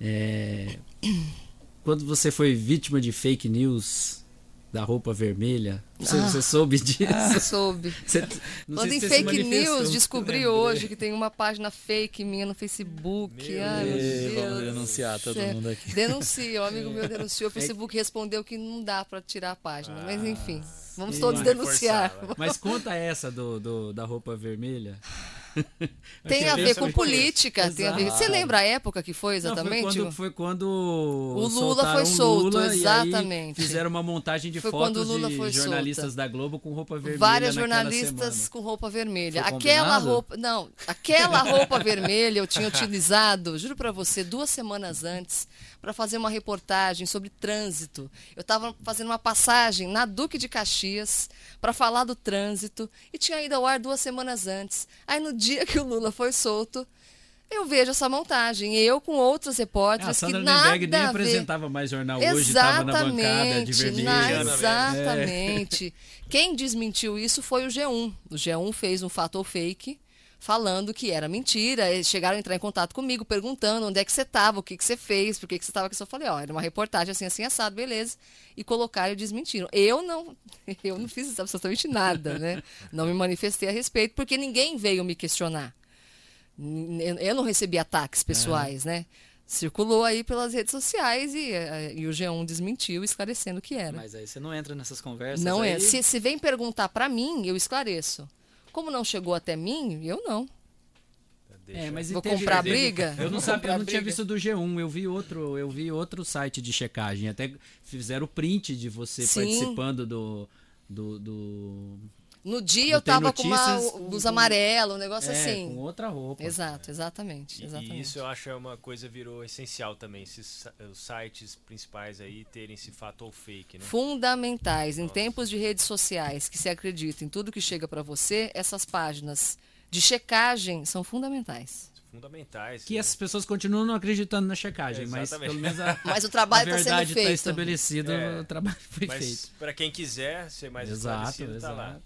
É, quando você foi vítima de fake news da roupa vermelha, você, Ah. você soube disso? Soube. Você- Falando em fake news, descobri hoje que tem uma página fake minha no Facebook. Meu Ai, meu Deus. vamos denunciar todo mundo aqui. Denuncia, um amigo meu denunciou. O Facebook respondeu que não dá pra tirar a página. Mas enfim, vamos Sim. todos denunciar. Mas conta essa do, do- da roupa vermelha. Tem a ver com política. Tem a ver... Você lembra a época que foi Não, foi exatamente? quando, foi quando O Lula foi solto, Lula, exatamente. fizeram uma montagem de Foi fotos de jornalistas solta. da Globo com roupa vermelha. Várias jornalistas semana. com roupa vermelha. Foi Aquela combinado? roupa, não, aquela roupa vermelha eu tinha utilizado, juro pra você, duas semanas antes para fazer uma reportagem sobre trânsito. Eu estava fazendo uma passagem na Duque de Caxias para falar do trânsito e tinha ido ao ar duas semanas antes. Aí no dia que o Lula foi solto, eu vejo essa montagem. Eu com outros Ah, repórteres que Sandra nada Nemberg nem apresentava mais jornal hoje, estava na bancada de Exatamente, vermelho. na- exatamente. Quem desmentiu isso foi o G1. O G1 fez um fato ou fake falando que era mentira. Eles chegaram a entrar em contato comigo, perguntando onde é que você estava, o que, que você fez, por que, que você estava aqui. Eu falei, ó, era uma reportagem assim, assim, assado, beleza. E colocaram e desmentiram. Eu não, eu não fiz absolutamente nada, né? Não me manifestei a respeito, porque ninguém veio me questionar. Eu não recebi ataques pessoais, né? Circulou aí pelas redes sociais e, eh, e o G1 desmentiu, esclarecendo o que era. Mas aí você não entra nessas conversas. Não aí... é. Se, se vem perguntar pra mim, eu esclareço. Como não chegou até mim, eu não. É, mas Vou teve- comprar teve- briga? Eu não, sabia, eu não tinha briga? visto do G1, eu vi outro, eu vi outro site de checagem. Até fizeram o print de você Sim. participando do. do, do No dia eu tava com uma blusa amarela, um negócio é, assim. com outra roupa. Exato, exatamente. E- exatamente. E isso eu acho é uma coisa virou essencial também, esses os sites principais aí terem esse fato ou fake, né? Fundamentais. Em tempos de redes sociais que se acredita em tudo que chega pra você, essas páginas de checagem são fundamentais. Fundamentais. Que né? essas pessoas continuam não acreditando na checagem, mas Exatamente. pelo menos a, Mas o trabalho a está sendo verdade está feito. estabelecida, É. o trabalho foi Mas feito. para quem quiser ser mais Exato, esclarecido, tá lá.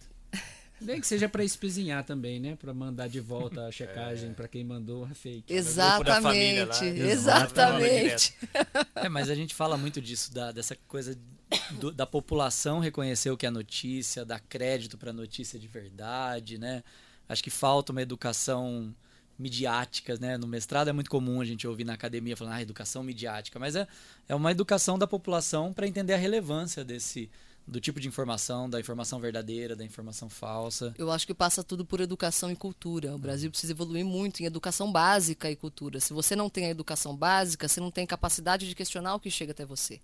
Nem que seja para espizinhar também, né? Para mandar de volta a checagem para quem mandou é fake. Exatamente. exatamente. Exatamente. É, mas a gente fala muito disso, da, dessa coisa do- da população reconhecer o que é notícia, dar crédito para notícia de verdade, né? Acho que falta uma educação midiática, né? No mestrado é muito comum a gente ouvir na academia falando, ah, educação midiática, mas é, é uma educação da população para entender a relevância desse do tipo de informação, da informação verdadeira, da informação falsa. Eu acho que passa tudo por educação e cultura. O Brasil precisa evoluir muito em educação básica e cultura. Se você não tem a educação básica, você não tem capacidade de questionar o que chega até você.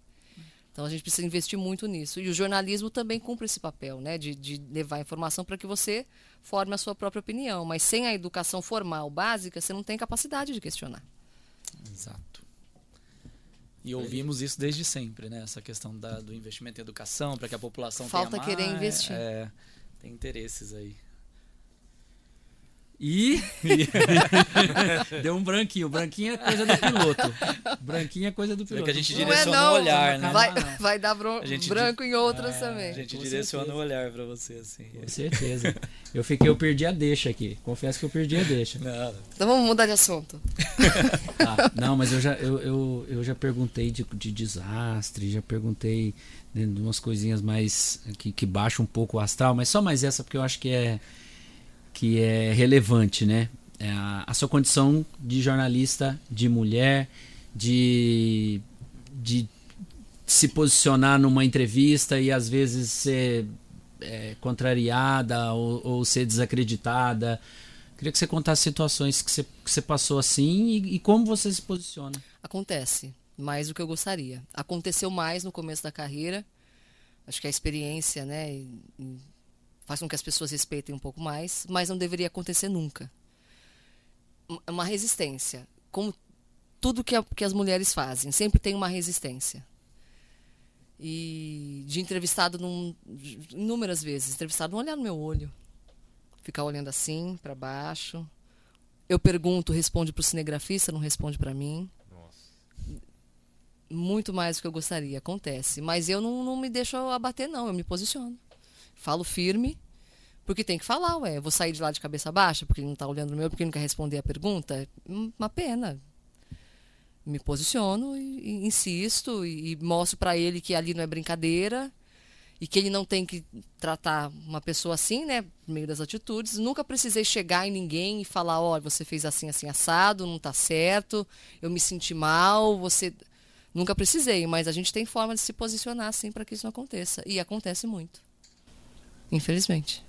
Então a gente precisa investir muito nisso. E o jornalismo também cumpre esse papel, né? De, de levar informação para que você forme a sua própria opinião. Mas sem a educação formal básica, você não tem capacidade de questionar. Exato. E ouvimos isso desde sempre, né? Essa questão da- do investimento em educação, para que a população Falta tenha querer mais, investir. É, tem interesses aí. E deu um branquinho. Branquinho é coisa do piloto. Branquinho é coisa do piloto. que a gente Não é direciona não. o olhar, né? Vai, Não, não. vai dar A branco em outras A também. gente Com direciona certeza. o olhar para você, assim. Com certeza. Eu fiquei, eu perdi a deixa aqui. Confesso que eu perdi a deixa. Não, Então vamos mudar de assunto. Tá, Não, mas eu já, eu, eu, eu já perguntei de, de desastre, já perguntei né, de umas coisinhas mais que, que baixam um pouco o astral, mas só mais essa porque eu acho que é que é relevante, né? É a, a sua condição de jornalista, de mulher, de, de se posicionar numa entrevista e às vezes ser é, contrariada ou, ou, ser desacreditada. Queria que você contasse situações que você, que você passou assim e, e como você se posiciona. Acontece, mais do que eu gostaria. Aconteceu mais no começo da carreira. Acho que a experiência, né, faz com que as pessoas respeitem um pouco mais, mas não deveria acontecer nunca. Uma resistência, como tudo que, a, que as mulheres fazem, sempre tem uma resistência. E de entrevistado num, inúmeras vezes, entrevistado não olhar no meu olho, ficar olhando assim para baixo. Eu pergunto, responde para o cinegrafista, não responde para mim. Nossa. Muito mais do que eu gostaria, acontece. Mas eu não, não me deixo abater, não, eu me posiciono. Falo firme, porque tem que falar, ué. Eu vou sair de lá de cabeça baixa porque ele não está olhando no meu, porque ele não quer responder a pergunta. Uma pena me posiciono e, e insisto e, e mostro para ele que ali não é brincadeira e que ele não tem que tratar uma pessoa assim, né, por meio das atitudes. Nunca precisei chegar em ninguém e falar, olha, você fez assim, assim, assado, não está certo, eu me senti mal, você... Nunca precisei, mas a gente tem forma de se posicionar assim para que isso não aconteça. E acontece muito. Infelizmente.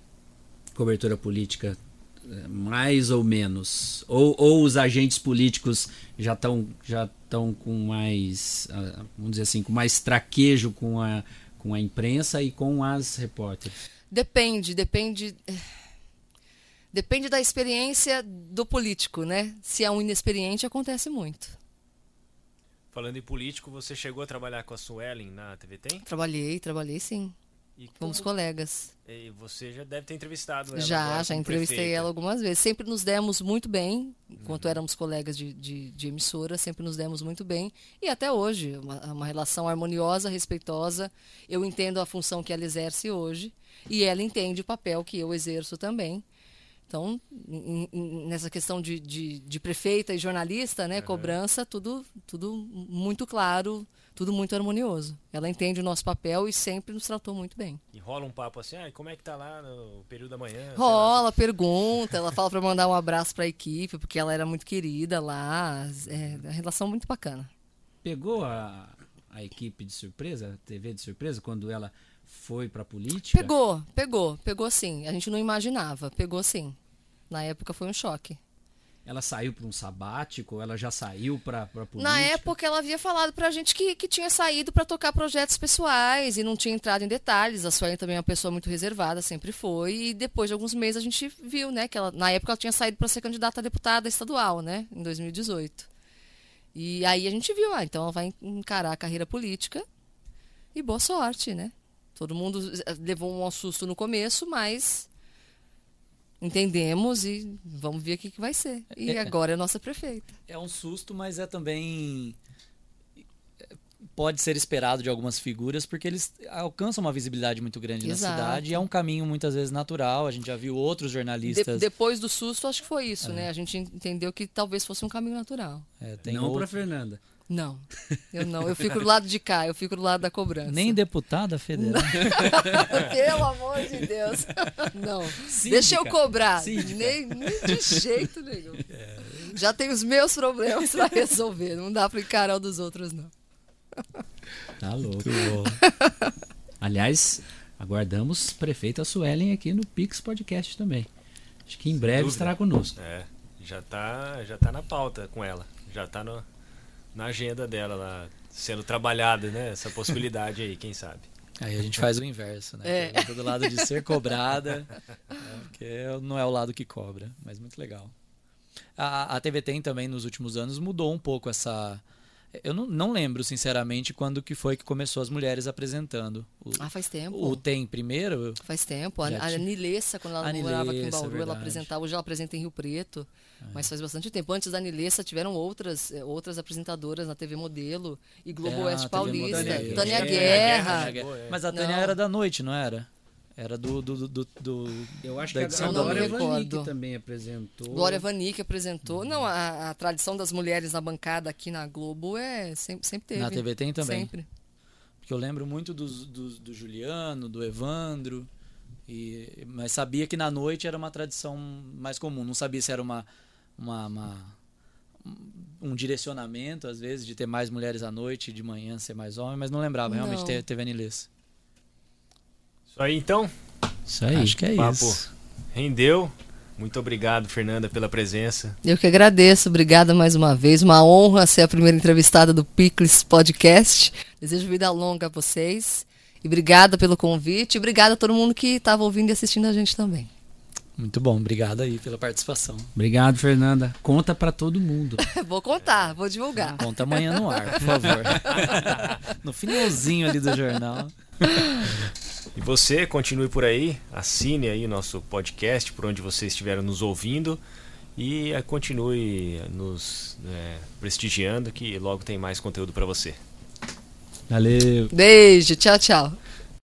Cobertura política mais ou menos? Ou, ou os agentes políticos já estão já estão com mais, ah, vamos dizer assim, com mais traquejo com a, com a imprensa e com as repórteres? Depende, depende. Depende da experiência do político, né? Se é um inexperiente, acontece muito. Falando em político, você chegou a trabalhar com a Suelen na TV Tem? Trabalhei, trabalhei sim. E Fomos como... colegas. E você já deve ter entrevistado ela. Já, já entrevistei prefeita. ela algumas vezes. Sempre nos demos muito bem, enquanto uhum. éramos colegas de, de, de, emissora, sempre nos demos muito bem. E até hoje, uma, uma relação harmoniosa, respeitosa. Eu entendo a função que ela exerce hoje e ela entende o papel que eu exerço também. Então, in, in, nessa questão de, de, de, prefeita e jornalista, né, uhum. cobrança, tudo, tudo muito claro, tudo muito harmonioso. Ela entende o nosso papel e sempre nos tratou muito bem. E rola um papo assim, ah, como é que tá lá no período da manhã? Rola, pergunta, ela fala para mandar um abraço para a equipe, porque ela era muito querida lá, é, a relação muito bacana. Pegou a, a equipe de surpresa, a TV de surpresa, quando ela foi para política? Pegou, pegou, pegou sim. A gente não imaginava, pegou sim. Na época foi um choque. Ela saiu para um sabático? Ela já saiu para política? Na época ela havia falado para a gente que, que tinha saído para tocar projetos pessoais e não tinha entrado em detalhes. A Suelen também é uma pessoa muito reservada, sempre foi. E depois de alguns meses a gente viu, né, que ela, na época ela tinha saído para ser candidata a deputada estadual, né, em 2018. E aí a gente viu, ah, então ela vai encarar a carreira política e boa sorte, né? Todo mundo eh, levou um susto no começo, mas entendemos e vamos ver o que, que vai ser. E é, agora é a nossa prefeita. É um susto, mas é também pode ser esperado de algumas figuras porque eles alcançam uma visibilidade muito grande Exato. na cidade e é um caminho muitas vezes natural. A gente já viu outros jornalistas. De, depois do susto, acho que foi isso, é. né? A gente entendeu que talvez fosse um caminho natural. É, Não outro... para Fernanda. Não, eu não. Eu fico do lado de cá, eu fico do lado da cobrança. Nem deputada federal. Pelo amor de Deus. Não. Síndica. Deixa eu cobrar. Nem, nem, de jeito nenhum. É. Já tenho os meus problemas para resolver. Não dá para encarar o dos outros, não. Tá louco. Aliás, aguardamos prefeita Suelen aqui no Pix Podcast também. Acho que em breve estará conosco. É, já tá, já tá na pauta com ela. Já tá no, na agenda dela lá, sendo trabalhada, né? Essa possibilidade aí, quem sabe. Aí a gente faz o inverso, né? É. Do lado de ser cobrada, né? porque não é o lado que cobra, mas muito legal. A, a TV Tem também nos últimos anos mudou um pouco essa, eu não, não, lembro, sinceramente, quando que foi que começou as mulheres apresentando. O, ah, faz tempo. O Tem primeiro? Faz tempo. A, a Nilessa, quando ela Nilessa, morava aqui em Bauru, é ela apresentava. Hoje ela apresenta em Rio Preto. É. Mas faz bastante tempo. Antes da Nilessa, tiveram outras, eh, outras apresentadoras na TV Modelo e Globo é, Oeste Paulista. Tânia, Tânia Guerra. Guerra. Guerra. Mas a Tânia não. era da noite, não era? Era do. do, do, do eu acho que a Glória Vanik também apresentou. Glória Vanik apresentou. Uhum. Não, a, a, tradição das mulheres na bancada aqui na Globo é sempre, sempre teve. Na TV tem também. Sempre. Porque eu lembro muito do, do, do Juliano, do Evandro. E, mas sabia que na noite era uma tradição mais comum. Não sabia se era uma, uma, uma um direcionamento, às vezes, de ter mais mulheres à noite, de manhã ser mais homem, mas não lembrava. Realmente não. teve, teve a Nilês. Isso aí então. Isso aí. Acho que é Papo isso. rendeu. Muito obrigado, Fernanda, pela presença. Eu que agradeço, obrigada mais uma vez. Uma honra ser a primeira entrevistada do Picles Podcast. Desejo vida longa a vocês. E obrigada pelo convite. E obrigada a todo mundo que estava ouvindo e assistindo a gente também. Muito bom, obrigado aí pela participação. Obrigado, Fernanda. Conta pra todo mundo. vou contar, vou divulgar. Conta amanhã no ar, por favor. no finalzinho ali do jornal. E você, continue por aí, assine aí o nosso podcast por onde você estiver nos ouvindo e eh, continue nos eh, prestigiando que logo tem mais conteúdo para você. Valeu. Beijo, tchau, tchau.